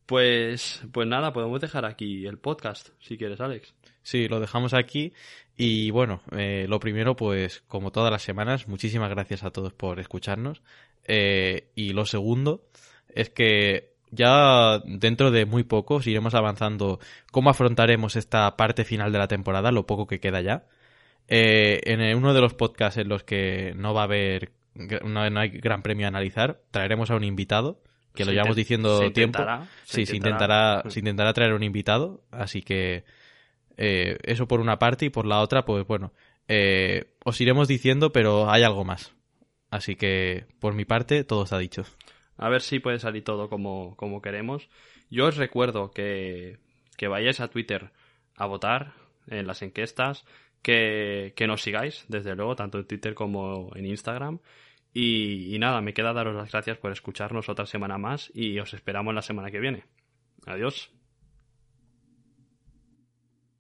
Speaker 1: Pues, pues nada, podemos dejar aquí el podcast, si quieres, Alex.
Speaker 6: Sí, lo dejamos aquí. Y bueno, eh, lo primero, pues como todas las semanas, muchísimas gracias a todos por escucharnos. Eh, y lo segundo es que ya dentro de muy poco iremos avanzando cómo afrontaremos esta parte final de la temporada, lo poco que queda ya. Eh, en uno de los podcasts en los que no va a haber, no, no hay gran premio a analizar, traeremos a un invitado, que lo llevamos diciendo
Speaker 1: se
Speaker 6: tiempo.
Speaker 1: intentará,
Speaker 6: sí, se
Speaker 1: intentará.
Speaker 6: intentará, se intentará traer un invitado, así que eh, eso por una parte y por la otra, pues bueno, eh, os iremos diciendo, pero hay algo más. Así que por mi parte todo está dicho.
Speaker 1: A ver si puede salir todo como, como queremos. Yo os recuerdo que, que vayáis a Twitter a votar en las encuestas, que, que nos sigáis, desde luego, tanto en Twitter como en Instagram. Y, y nada, me queda daros las gracias por escucharnos otra semana más y os esperamos la semana que viene. Adiós.